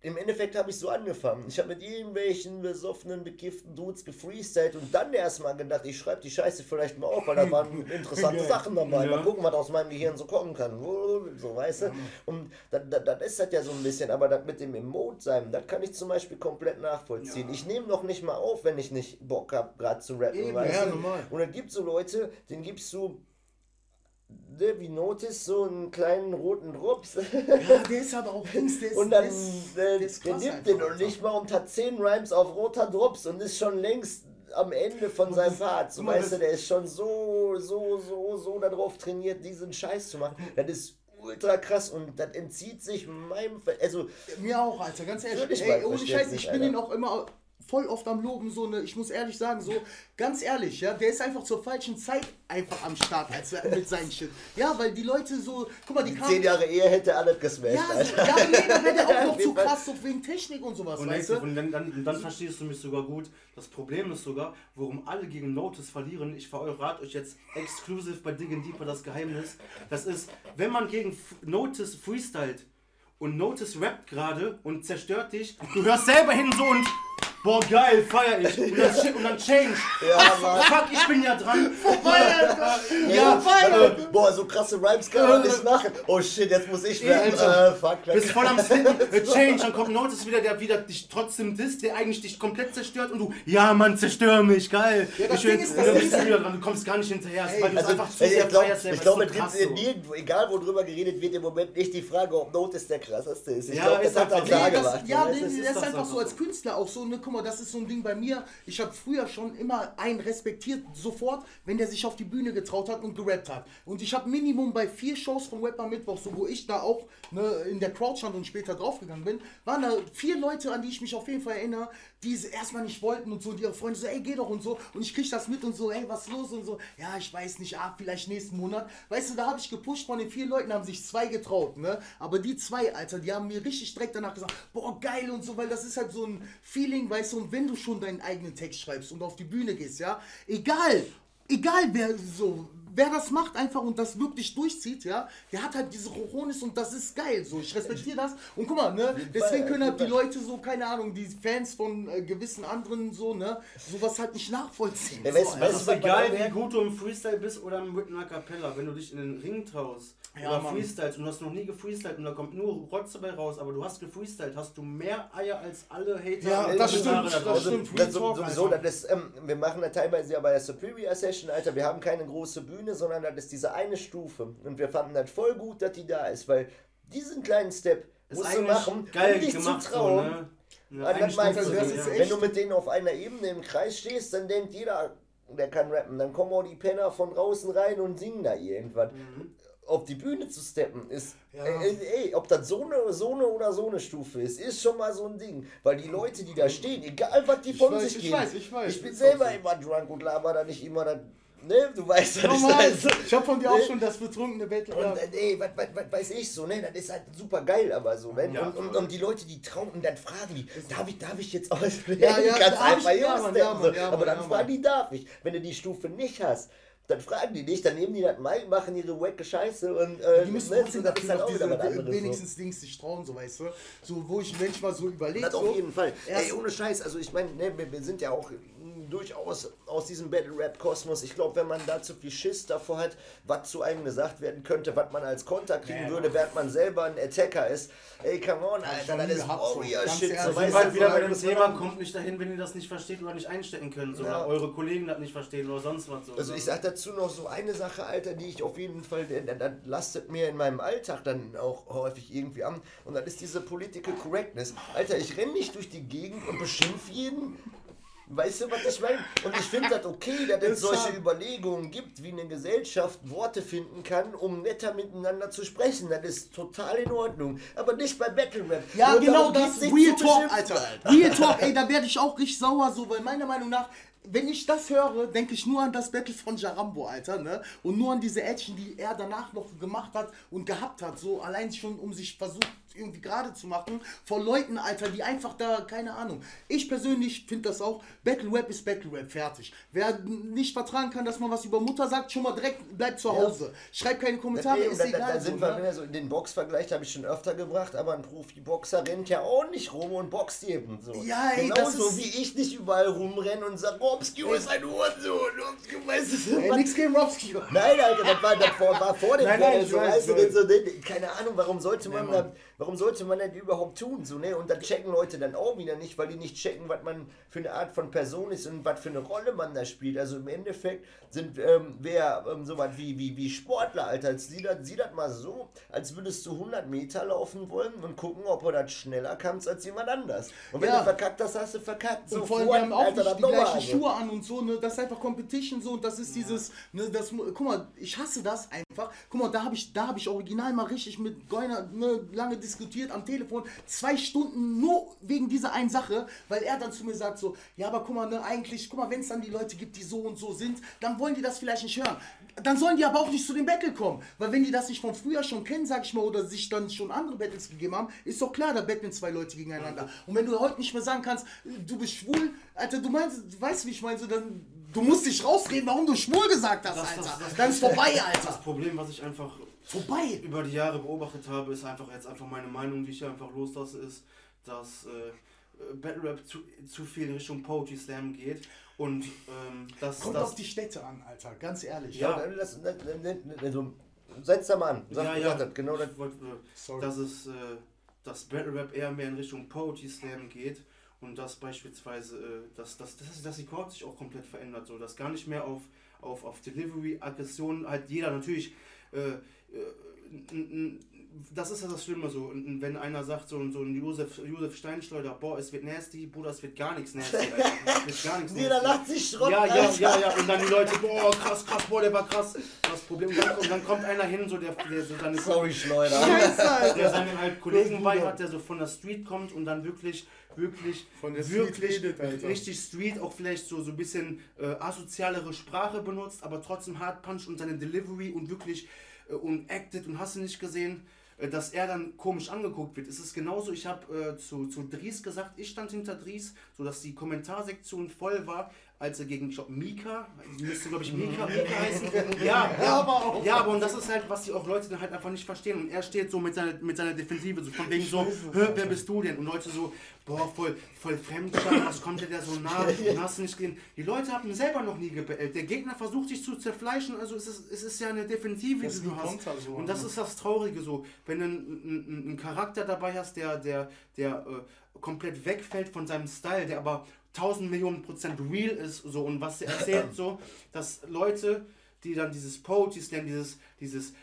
im Endeffekt habe ich so angefangen. Ich habe mit irgendwelchen besoffenen, bekifften Dudes gefreestylt und dann erstmal gedacht, ich schreibe die Scheiße vielleicht mal auf, weil da waren [laughs] interessante Sachen dabei. Ja. Mal gucken, was aus meinem Gehirn so kommen kann. So, weißt du? Und das, das, das ist das ja so ein bisschen, aber das mit dem Emote sein, das kann ich zum Beispiel komplett nachvollziehen. Ich nehme noch nicht mal auf, wenn ich nicht Bock habe, gerade zu rappen, Eben, weißt ja, du? normal. Und es gibt so Leute, denen gibst du ne, wie Notice so einen kleinen roten Drops. Ja, der ist aber auch [laughs] links, der ist, Und dann der ist, äh, der ist der nimmt den und nicht mal und hat 10 Rhymes auf roter Drops und ist schon längst am Ende von seinem Part. So, weißt du, der ist schon so, so, so, so darauf trainiert, diesen Scheiß zu machen. Das ist ultra krass und das entzieht sich meinem. Ver also, Mir auch, Alter, ganz ehrlich. Ey, ohne Scheiß, ich bin ihn auch immer voll oft am Loben, so ne, ich muss ehrlich sagen, so, ganz ehrlich, ja, der ist einfach zur falschen Zeit einfach am Start als mit seinem Shit. Ja, weil die Leute so, guck mal, die kamen. 10 Jahre Ehe hätte alles gesmashed, Ja, so, Alter. ja, nee, dann wäre der [laughs] auch noch zu krass, so wegen Technik und sowas, Und, weißt du? und dann, dann, dann verstehst du mich sogar gut. Das Problem ist sogar, warum alle gegen Notice verlieren. Ich verrate euch jetzt exklusiv bei Digging Deeper das Geheimnis. Das ist, wenn man gegen Notice freestylt und Notice rappt gerade und zerstört dich, du hörst selber hin so und boah geil, feier ich. Und dann, shit, und dann change. Ja, Mann. fuck, ich bin ja dran. Ja, warte, boah, so krasse Rhymes kann man nicht machen. Oh shit, jetzt muss ich werden. Äh, fuck, Bist voll am Slitten, [laughs] äh, Change, dann kommt Notice wieder, der wieder dich trotzdem disst, der eigentlich dich komplett zerstört und du, ja Mann, zerstör mich, geil. Ja, das ich will, Ding ist, das dann bist du ist- wieder dran, du kommst gar nicht hinterher, Ey, weil du es Also, einfach zu ich sehr glaube, feierst. selber. ich glaube, es so krass gibt so. nirgendwo, egal wo drüber geredet wird, im Moment nicht die Frage, ob Notice der krasseste ist. Ich Ja, glaube, das ist hat er einfach- klar gemacht. ja, das ist einfach so als Künstler auch so, ne, guck mal, das ist so ein Ding bei mir. Ich habe früher schon immer einen respektiert, sofort, wenn der sich auf die Bühne getraut hat und gerappt hat. Und ich habe Minimum bei vier Shows von Rapper Mittwoch, so wo ich da auch ne, in der Crowd stand und später draufgegangen bin, waren da vier Leute, an die ich mich auf jeden Fall erinnere, die es erstmal nicht wollten und so, und ihre Freunde so, ey, geh doch und so. Und ich krieg das mit und so, ey, was los und so. Ja, ich weiß nicht, ah, vielleicht nächsten Monat. Weißt du, da habe ich gepusht, von den vier Leuten haben sich zwei getraut, ne? Aber die zwei, Alter, die haben mir richtig direkt danach gesagt, boah, geil und so, weil das ist halt so ein Feeling, weißt du, und wenn du schon deinen eigenen Text schreibst und auf die Bühne gehst, ja, egal, egal wer so, wer das macht einfach und das wirklich durchzieht, ja, der hat halt diese Rochonis und das ist geil, so, ich respektiere das und guck mal, ne, deswegen können halt die. Leute so, keine Ahnung, die Fans von äh, gewissen anderen so, ne, sowas halt nicht nachvollziehen. Ja, so, weißt du, Alter. Es weißt ist egal, wie gut du im Freestyle bist oder im Written A Cappella. Wenn du dich in den Ring traust Ja, oder Mann. freestylst und du hast noch nie gefreestylt und da kommt nur Rotz dabei raus, aber du hast gefreestylt, hast du mehr Eier als alle Hater. Ja, das stimmt, da das draußen. stimmt. Das, sowieso, das ist, ähm, wir machen das teilweise ja bei der Superior Session, Alter. Wir haben keine große Bühne, sondern das ist diese eine Stufe. Und wir fanden das voll gut, dass die da ist, weil diesen kleinen Step Ist musst du machen, geil um dich gemacht, zu trauen. So, ne? Ja, das meinst du, das ja. wenn du mit denen auf einer Ebene im Kreis stehst, dann denkt jeder, der kann rappen. Dann kommen auch die Penner von draußen rein und singen da irgendwas. Mhm. Auf die Bühne zu steppen ist, Ja. ey, ey, ob das so eine, so eine oder so eine Stufe ist, ist schon mal so ein Ding. Weil die Leute, die da stehen, egal was die von weiß, sich ich geben, weiß, ich weiß, ich bin selber immer drunk und laber da nicht immer das ne, du weißt ja nicht. Normal. Also, Ich hab von dir auch ne? schon das betrunkene Battle. Und äh, ey, was, was, was weiß ich so, ne? Das ist halt super geil, aber so, wenn, Ja, und, und, und die Leute, die trauen und dann fragen die, darf ich, darf ich jetzt aus Ja, ja, Ganz ich? einfach Ja, Mann, steppen, ja, Mann, so. ja, Aber Mann, dann ja, fragen die, darf ich. Wenn du die Stufe nicht hast, dann fragen die dich, dann nehmen die das Mic, machen ihre wacke Scheiße und äh, Die müssen ne, trotzdem das ist dafür halt auch diese, anderes. So. wenigstens Dings sich trauen, so weißt du. So, wo ich manchmal so überlege. Das so, auf jeden Fall. erst- Ey, ohne Scheiß, also ich meine, ne, wir, wir sind ja auch durchaus aus diesem Battle-Rap-Kosmos. Ich glaube, wenn man da zu viel Schiss davor hat, was zu einem gesagt werden könnte, was man als Konter kriegen Ja, würde, während man selber ein Attacker ist. Ey, come on, Alter, das ist so. Warrior-Shit. So, ehrlich. weißt du, wieder so, bei dem Thema, kommt nicht dahin, wenn ihr das nicht versteht oder nicht einstecken könnt. So, Ja. Oder eure Kollegen das nicht verstehen oder sonst was. So. Also ich sag dazu noch so eine Sache, Alter, die ich auf jeden Fall, das lastet mir in meinem Alltag dann auch häufig irgendwie an. Und das ist diese Political Correctness. Alter, ich renne nicht durch die Gegend und beschimpf jeden. Weißt du, was ich meine? Und ich finde das okay, dass es solche. Überlegungen gibt, wie eine Gesellschaft Worte finden kann, um netter miteinander zu sprechen. Das ist total in Ordnung. Aber nicht bei Battle Rap. Ja, Nur genau das. Real Talk, Alter. Real Talk, ey, da werde ich auch richtig sauer so, weil meiner Meinung nach, wenn ich das höre, denke ich nur an das Battle von Jarambo, Alter, ne? Und nur an diese Action, die er danach noch gemacht hat und gehabt hat, so allein schon, um sich versucht irgendwie gerade zu machen, vor Leuten, Alter, die einfach da, keine Ahnung. Ich persönlich finde das auch, Battle Rap ist Battle Rap, fertig. Wer nicht vertragen kann, dass man was über Mutter sagt, schon mal direkt bleibt zu Hause. Schreibt keine Kommentare, ist da, da, egal. da so, sind wir ne? wieder so in den Boxvergleich, habe ich schon öfter gebracht, aber ein Profiboxer rennt ja auch nicht rum und boxt eben so. Ja, ey, das Genauso ist- wie ich nicht überall rumrenne und sage, Robski ist ein Hurensohn, Robski, weißt du Ey, nix gegen Robski. Nein, Alter, das war, das war, vor dem Nein, nein, so, weiß, weißt du, so, ne, keine Ahnung, warum sollte man, da, warum sollte man das überhaupt tun, so, ne, und dann checken Leute dann auch wieder nicht, weil die nicht checken, was man für eine Art von Person ist und was für eine Rolle man da spielt, also im Endeffekt sind, ähm, wer ähm, so was wie, wie, wie Sportler, Alter, sieh das, sieh das mal so, als würdest du 100 Meter laufen wollen und gucken, ob du das schneller kannst als jemand anders. Und wenn Ja. du verkackt hast, hast du verkackt. Und So, vor allem, die haben auch Alter, nicht die gleichen also. Schuhe an und so, ne? Das ist einfach Competition so und das ist dieses, ne, das, guck mal, ich hasse das einfach. Guck mal, da habe ich, da habe ich original mal richtig mit Goiner ne, lange diskutiert am Telefon, zwei Stunden nur wegen dieser einen Sache, weil er dann zu mir sagt so, ja, aber guck mal, ne, eigentlich, guck mal, wenn es dann die Leute gibt, die so und so sind, dann wollen die das vielleicht nicht hören. Dann sollen die aber auch nicht zu dem Battle kommen, weil wenn die das nicht von früher schon kennen, sag ich mal, oder sich dann schon andere Battles gegeben haben, ist doch klar, da betteln zwei Leute gegeneinander. Und wenn du heute nicht mehr sagen kannst, du bist schwul, Alter, du meinst, du weißt, wie ich meine, so, dann, du musst dich rausreden, warum du schwul gesagt hast, Das- das- Alter. das- dann ist vorbei, Das Alter. Problem, was ich einfach Vorbei. über die Jahre beobachtet habe, ist einfach jetzt einfach meine Meinung, die ich hier einfach loslasse, ist, dass äh, Battle Rap zu, zu viel in Richtung Poetry Slam geht und ähm, dass Kommt das auf die Städte an, Alter, ganz ehrlich. Ja, Ja. dann, dann, also, setz da mal an. Sag, ja, ja, das, genau das. ich wollte, äh, Sorry. dass es äh, dass Battle Rap eher mehr in Richtung Poetry Slam geht und dass beispielsweise äh, dass, dass, dass, dass die Chord sich auch komplett verändert, so dass gar nicht mehr auf, auf, auf Delivery, Aggression halt jeder natürlich äh, äh, das ist ja das Schlimme so, und wenn einer sagt, so, so ein Josef, Josef Steinschleuder, boah, es wird nasty, Bruder, es wird gar nichts nasty, Alter. [laughs] es wird gar nichts Jeder nasty. lacht sich Schrott. Ja, ja, Alter. ja, ja. Und dann die Leute, boah, krass, krass, boah, der war krass. Das Problem, und dann, und dann kommt einer hin, so der, der so seine, Sorry, Schleuder. [laughs] Scheiße, Alter. der seine halt Kollegen bei hat, der so von der Street kommt und dann wirklich, wirklich, Von der Street wirklich redet, Alter. richtig Street, auch vielleicht so, so ein bisschen äh, asozialere Sprache benutzt, aber trotzdem Hard Punch und seine Delivery und wirklich äh, und acted und hast du nicht gesehen, äh, dass er dann komisch angeguckt wird. Es ist genauso, ich habe äh, zu, zu Dries gesagt, ich stand hinter Dries, sodass die Kommentarsektion voll war, als er gegen, glaub, Mika, müsste glaube ich Mika, Mika heißen. [laughs] Ja, ja, aber auch. Ja, aber und das ist halt, was die auch Leute dann halt einfach nicht verstehen. Und er steht so mit seiner, mit seiner Defensive, so von wegen so, "Hä, wer bist du denn? Und Leute so, boah, voll, voll Fremdscham, was kommt dir da so nah? [laughs] Und hast du nicht gesehen? Die Leute haben selber noch nie gebellt. Der Gegner versucht sich zu zerfleischen, also es ist, es ist ja eine Defensive, die du hast. So, und das ist das Traurige so, wenn du einen, einen, einen Charakter dabei hast, der, der, der äh, komplett wegfällt von seinem Style, der aber 1000 Millionen Prozent real ist so und was er erzählt [clears throat] so, dass Leute, die dann dieses Poetry Slam, dieses, dieses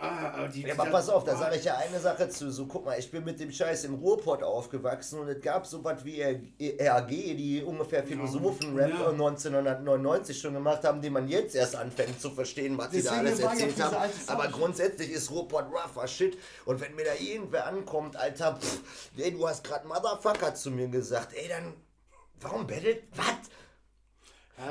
ah, die, Ja, aber pass auf, da sage ich ja eine Sache zu. So, guck mal, ich bin mit dem Scheiß im Ruhrpott aufgewachsen und es gab so was wie RAG, die ungefähr Philosophen-Rap Ja. 1999 schon gemacht haben, die man jetzt erst anfängt zu verstehen, was sie da alles erzählt haben. Aber grundsätzlich ist Ruhrpott rougher Shit. Und wenn mir da irgendwer ankommt, Alter, pff, ey, du hast gerade Motherfucker zu mir gesagt, ey, dann, warum bettelt, was?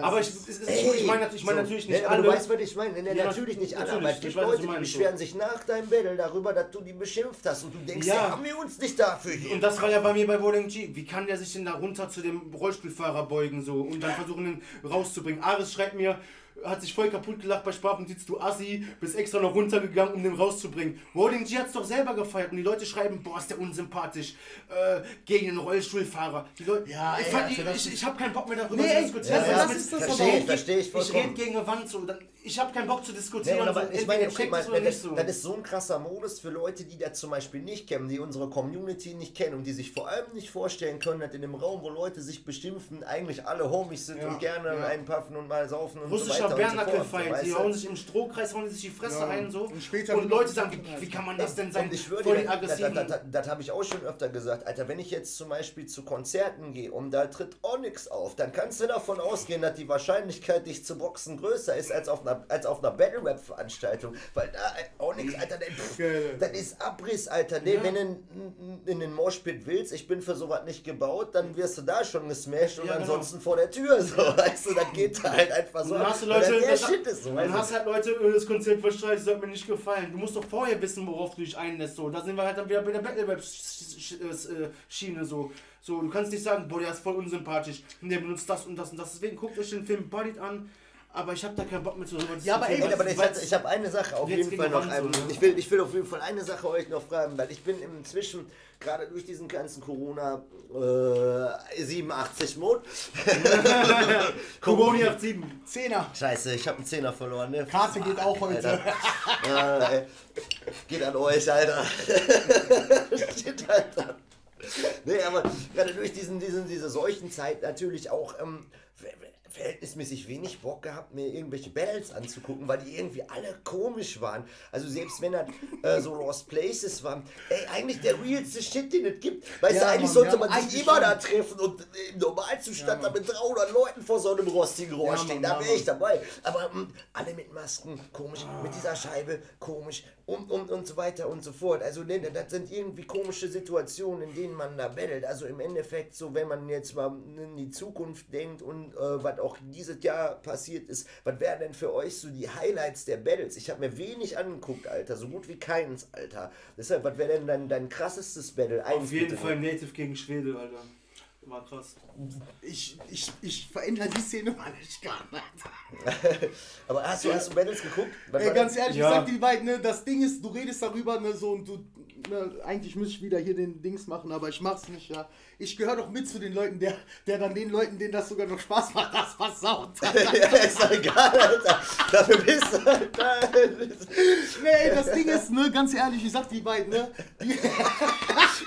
aber ich, es ist, ich meine ich mein so, natürlich nicht ne, aber alle. Du weißt, was ich meine. Ne, Ja, natürlich nicht alle, aber natürlich, es gibt ich weiß, Leute, die beschweren so. sich nach deinem Battle darüber, dass du die beschimpft hast und du denkst, Ja. ja, haben wir uns nicht dafür hier. Und das war ja bei mir bei Bowling G. Wie kann der sich denn da runter zu dem Rollstuhlfahrer beugen so und dann versuchen ihn rauszubringen? Aris schreibt mir, hat sich voll kaputt gelacht bei Sprachnotiz, du Assi, bist extra noch runtergegangen, um den rauszubringen. Rolling G hat's doch selber gefeiert und die Leute schreiben, boah, ist der unsympathisch, äh, gegen den Rollstuhlfahrer. Die Leute, Ja, ich, ey, fand, Alter, ich, das ich, ich habe keinen Bock mehr darüber Nee, zu diskutieren. ja, Was das mit- ist das Verstehe ich, verstehe ich ich rede gegen eine Wand so. Dann, ich habe keinen Bock zu Nee, diskutieren. aber so. ich meine, es oder das, nicht so. das ist so ein krasser Modus für Leute, die das zum Beispiel nicht kennen, die unsere Community nicht kennen und die sich vor allem nicht vorstellen können, dass in dem Raum, wo Leute sich beschimpfen, eigentlich alle Homies sind Ja, und gerne ja. einpuffen und mal saufen und so Russischer weiter und so Bernackel fort. feiert, weißt die hauen sich im Strohkreis, hauen sich die Fresse Ja. ein so. Und später und Leute sagen, wie, wie kann man das denn sein? Und ich würde Voll dir, das, aggressiven. das, das, das habe ich auch schon öfter gesagt, Alter, wenn ich jetzt zum Beispiel zu Konzerten gehe und da tritt Onyx auf, dann kannst du davon ausgehen, dass die Wahrscheinlichkeit, dich zu boxen, größer ist als auf einer, als auf einer Battle-Rap-Veranstaltung. Weil da, äh, Onyx, Alter, der, pff, das ist Abriss, Alter. Nee, Wenn du in, in den Moshpit willst, ich bin für sowas nicht gebaut, dann wirst du da schon gesmashed und Ja, genau. ansonsten vor der Tür. [laughs] So, weißt du, das geht da halt einfach so. Dann hast du Leute, der das- Shit ist so. dann hast halt Leute, äh, das Konzept verstreicht, das hat mir nicht gefallen. Du musst doch vorher wissen, worauf du dich einlässt. So. Da sind wir halt dann wieder bei der Battle Rap Schiene so. So, du kannst nicht sagen, boah, der ist voll unsympathisch und der benutzt das und das und das. Deswegen guckt euch den Film Bodied an. Aber ich habe da keinen Bock mehr zu darüber Ja, aber Ey, aber ich, ich habe eine Sache auf jeden Fall noch. Ähm, so, ne? ich, will, ich will auf jeden Fall eine Sache euch noch fragen, weil ich bin inzwischen, gerade durch diesen ganzen Corona äh, 87-Mode. Coroni 87. Zehner. Scheiße, ich habe einen Zehner verloren. Ne? Karte geht auch heute. Äh, geht an euch, Alter. [laughs] Shit, Alter. Nee, aber gerade durch diesen, diesen, diese Seuchenzeit natürlich auch ähm, verhältnismäßig wenig Bock gehabt, mir irgendwelche Battles anzugucken, weil die irgendwie alle komisch waren. Also selbst wenn das äh, so Lost Places waren, ey, eigentlich der realste Shit, den es gibt. Weißt Ja, du, eigentlich Mann, sollte man sich immer schon. da treffen und im Normalzustand Ja, da mit 300 Leuten vor so einem rostigen Rohr Ja, stehen. Mann, Da wäre ich dabei. Aber mh, alle mit Masken, komisch, mit dieser Scheibe, komisch und, und, und so weiter und so fort. Also das sind irgendwie komische Situationen, in denen man da battelt. Also im Endeffekt so, wenn man jetzt mal in die Zukunft denkt und äh, was auch dieses Jahr passiert ist, was wären denn für euch so die Highlights der Battles? Ich habe mir wenig angeguckt, Alter, so gut wie keins, Alter. Deshalb, was wäre denn dein, dein krassestes Battle? Auf Eins jeden bitte Fall. Native gegen Schwede, Alter. War krass. Ich, ich, ich verändere die Szene mal nicht gar nicht. [laughs] Aber hast du, hast du Battles geguckt? Ey, ganz das? ehrlich, Ja. ich sag dir die beiden, ne, das Ding ist, du redest darüber, ne, so und du, ne, eigentlich müsste ich wieder hier den Dings machen, aber ich mach's nicht, ja. Ich gehöre doch mit zu den Leuten, der, der dann den Leuten, denen das sogar noch Spaß macht, das versaut. [laughs] ja, ist doch egal, Alter. Dafür bist du [laughs] halt nee, das Ding ist, ne, ganz ehrlich, ich sag die beiden, ne, die, [laughs]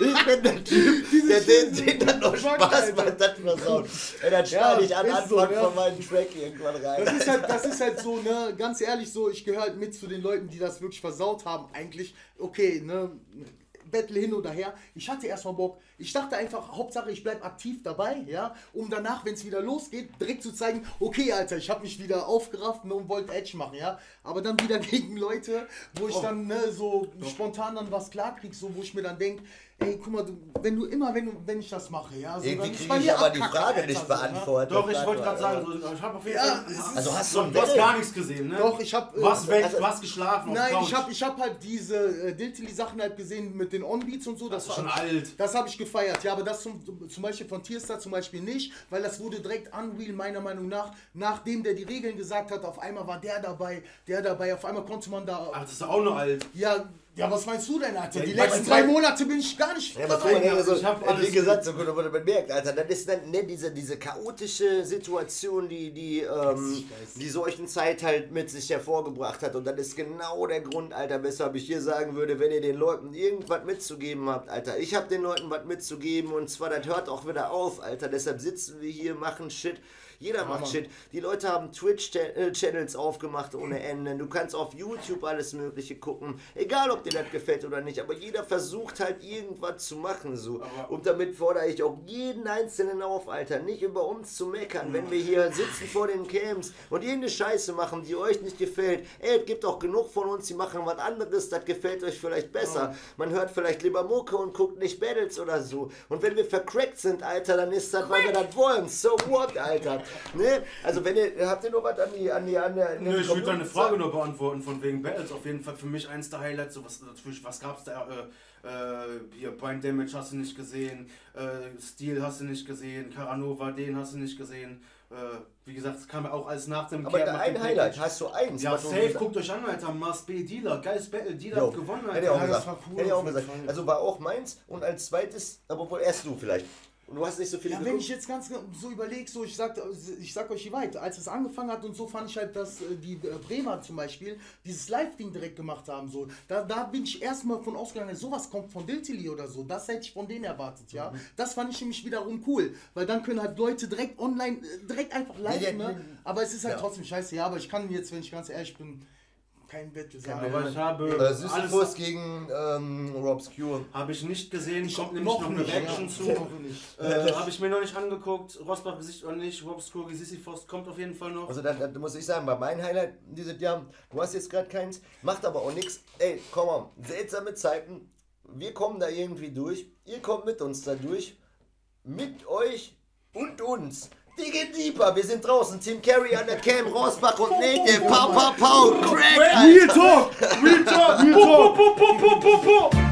Ich bin der Typ, der den, den dann noch Spaß Alter. macht, das versaut. Ey, dann Ja, schneide ich an Anfang so, ja. von meinem Track irgendwann rein. Das ist halt, das ist halt so, ne, ganz ehrlich so, ich gehöre halt mit zu den Leuten, die das wirklich versaut haben. Eigentlich, okay, ne, Battle hin oder her. Ich hatte erstmal Bock. Ich dachte einfach, Hauptsache ich bleib aktiv dabei, ja, um danach, wenn es wieder losgeht, direkt zu zeigen, okay, Alter, ich habe mich wieder aufgerafft ne, und wollte Edge machen, ja. Aber dann wieder [laughs] gegen Leute, wo ich Oh. dann ne, so spontan dann was klar krieg, so wo ich mir dann denke, ey, guck mal, du, wenn du immer, wenn, du, wenn ich das mache, ja, so, Irgendwie kriege ich aber die Frage Alter, nicht ne? beantwortet. Doch, ich wollte gerade sagen, so, ich habe auf jeden Ja, Fall. ist- Also hast du du, hast gar nichts gesehen, ne? Doch, ich habe Du hast weg, also- du hast geschlafen. Nein, ich habe ich hab halt diese äh, Diltily-Sachen halt gesehen mit den On-Beats und so. Das, Das ist war schon alt. Das habe ich gefeiert. Ja, aber das zum, zum Beispiel von Tierstar zum Beispiel nicht, weil das wurde direkt unreal, meiner Meinung nach. Nachdem der die Regeln gesagt hat, auf einmal war der dabei, der dabei, auf einmal konnte man da. Ach, das ist auch noch alt. Ja, ja, was meinst du denn, Alter? Ja, Die letzten drei Monate bin ich gar nicht Ja, aber guck mal, also, ich hab wie alles- gesagt, so gut, aber man merkt, Alter, das ist dann ne, diese, diese chaotische Situation, die die, ähm, die solchen Zeit halt mit sich hervorgebracht hat. Und das ist genau der Grund, Alter, weshalb ich hier sagen würde, wenn ihr den Leuten irgendwas mitzugeben habt, Alter. Ich habe den Leuten was mitzugeben und zwar, das hört auch wieder auf, Alter. Deshalb sitzen wir hier, machen Shit. Jeder macht Mann. Shit. Die Leute haben Twitch-Channels aufgemacht ohne Ende. Du kannst auf YouTube alles Mögliche gucken. Egal, ob dir das gefällt oder nicht. Aber jeder versucht halt irgendwas zu machen. so. Und damit fordere ich auch jeden Einzelnen auf, Alter. Nicht über uns zu meckern, wenn wir hier sitzen vor den Camps und irgendeine Scheiße machen, die euch nicht gefällt. Ey, es gibt auch genug von uns, die machen was anderes. Das gefällt euch vielleicht besser. Man hört vielleicht lieber Mucke und guckt nicht Battles oder so. Und wenn wir vercrackt sind, Alter, dann ist das, weil wir das wollen. So what, Alter. Ne? Also wenn ihr, habt ihr noch was an die, an die, an der... Nö, ich würde deine Frage nur beantworten, von wegen Battles. Auf jeden Fall für mich eins der Highlights. So was, natürlich, was gab's da? Äh, äh, hier, Brain Damage hast du nicht gesehen, äh, Steel hast du nicht gesehen, Caranova, den hast du nicht gesehen. Äh, wie gesagt, es kam ja auch alles nach dem Aber Kehr- da ein Highlight, hast du eins? Ja, safe, guckt euch an, Alter. Mars B Dealer, geiles Battle, Dealer Jo, hat gewonnen, Hätte ich auch Alter. Ja, das gesagt. war cool Hätte ich auch gesagt. Also war auch meins und als zweites, aber wohl erst du vielleicht. Und du hast nicht so viele Ja, wenn ich jetzt ganz so überlege, so ich sag, ich sag euch wie weit, als es angefangen hat und so fand ich halt, dass äh, die äh, Bremer zum Beispiel dieses Live-Ding direkt gemacht haben. So. Da, da bin ich erstmal von ausgegangen, sowas kommt von Diltili oder so. Das hätte ich von denen erwartet, ja. Mhm. Das fand ich nämlich wiederum cool, weil dann können halt Leute direkt online, äh, direkt einfach live, Ja, ja, ne? Aber es ist halt Ja. trotzdem scheiße, ja, aber ich kann jetzt, wenn ich ganz ehrlich bin, kein Battle sagen. Aber ich habe Äh, Sisyphus alles gegen ähm, Robscure. habe ich nicht gesehen, kommt nämlich noch, eine Reaction zu. [laughs] Noch. Äh, habe ich mir noch nicht angeguckt. Rosbach besiegt oder nicht. Robskur gegen Sisyphos kommt auf jeden Fall noch. Also da, da muss ich sagen, bei meinem Highlight dieses Jahr, du hast jetzt gerade keins, macht aber auch nichts. Ey, komm mal, seltsame Zeiten. Wir kommen da irgendwie durch. Ihr kommt mit uns da durch. Mit euch und uns. Die geht Deeper, wir sind draußen. Tim Carey an der Cam, Rosbach und Nate. Pau, pau, pau, Crack. Real Talk, Real Talk, Real Talk.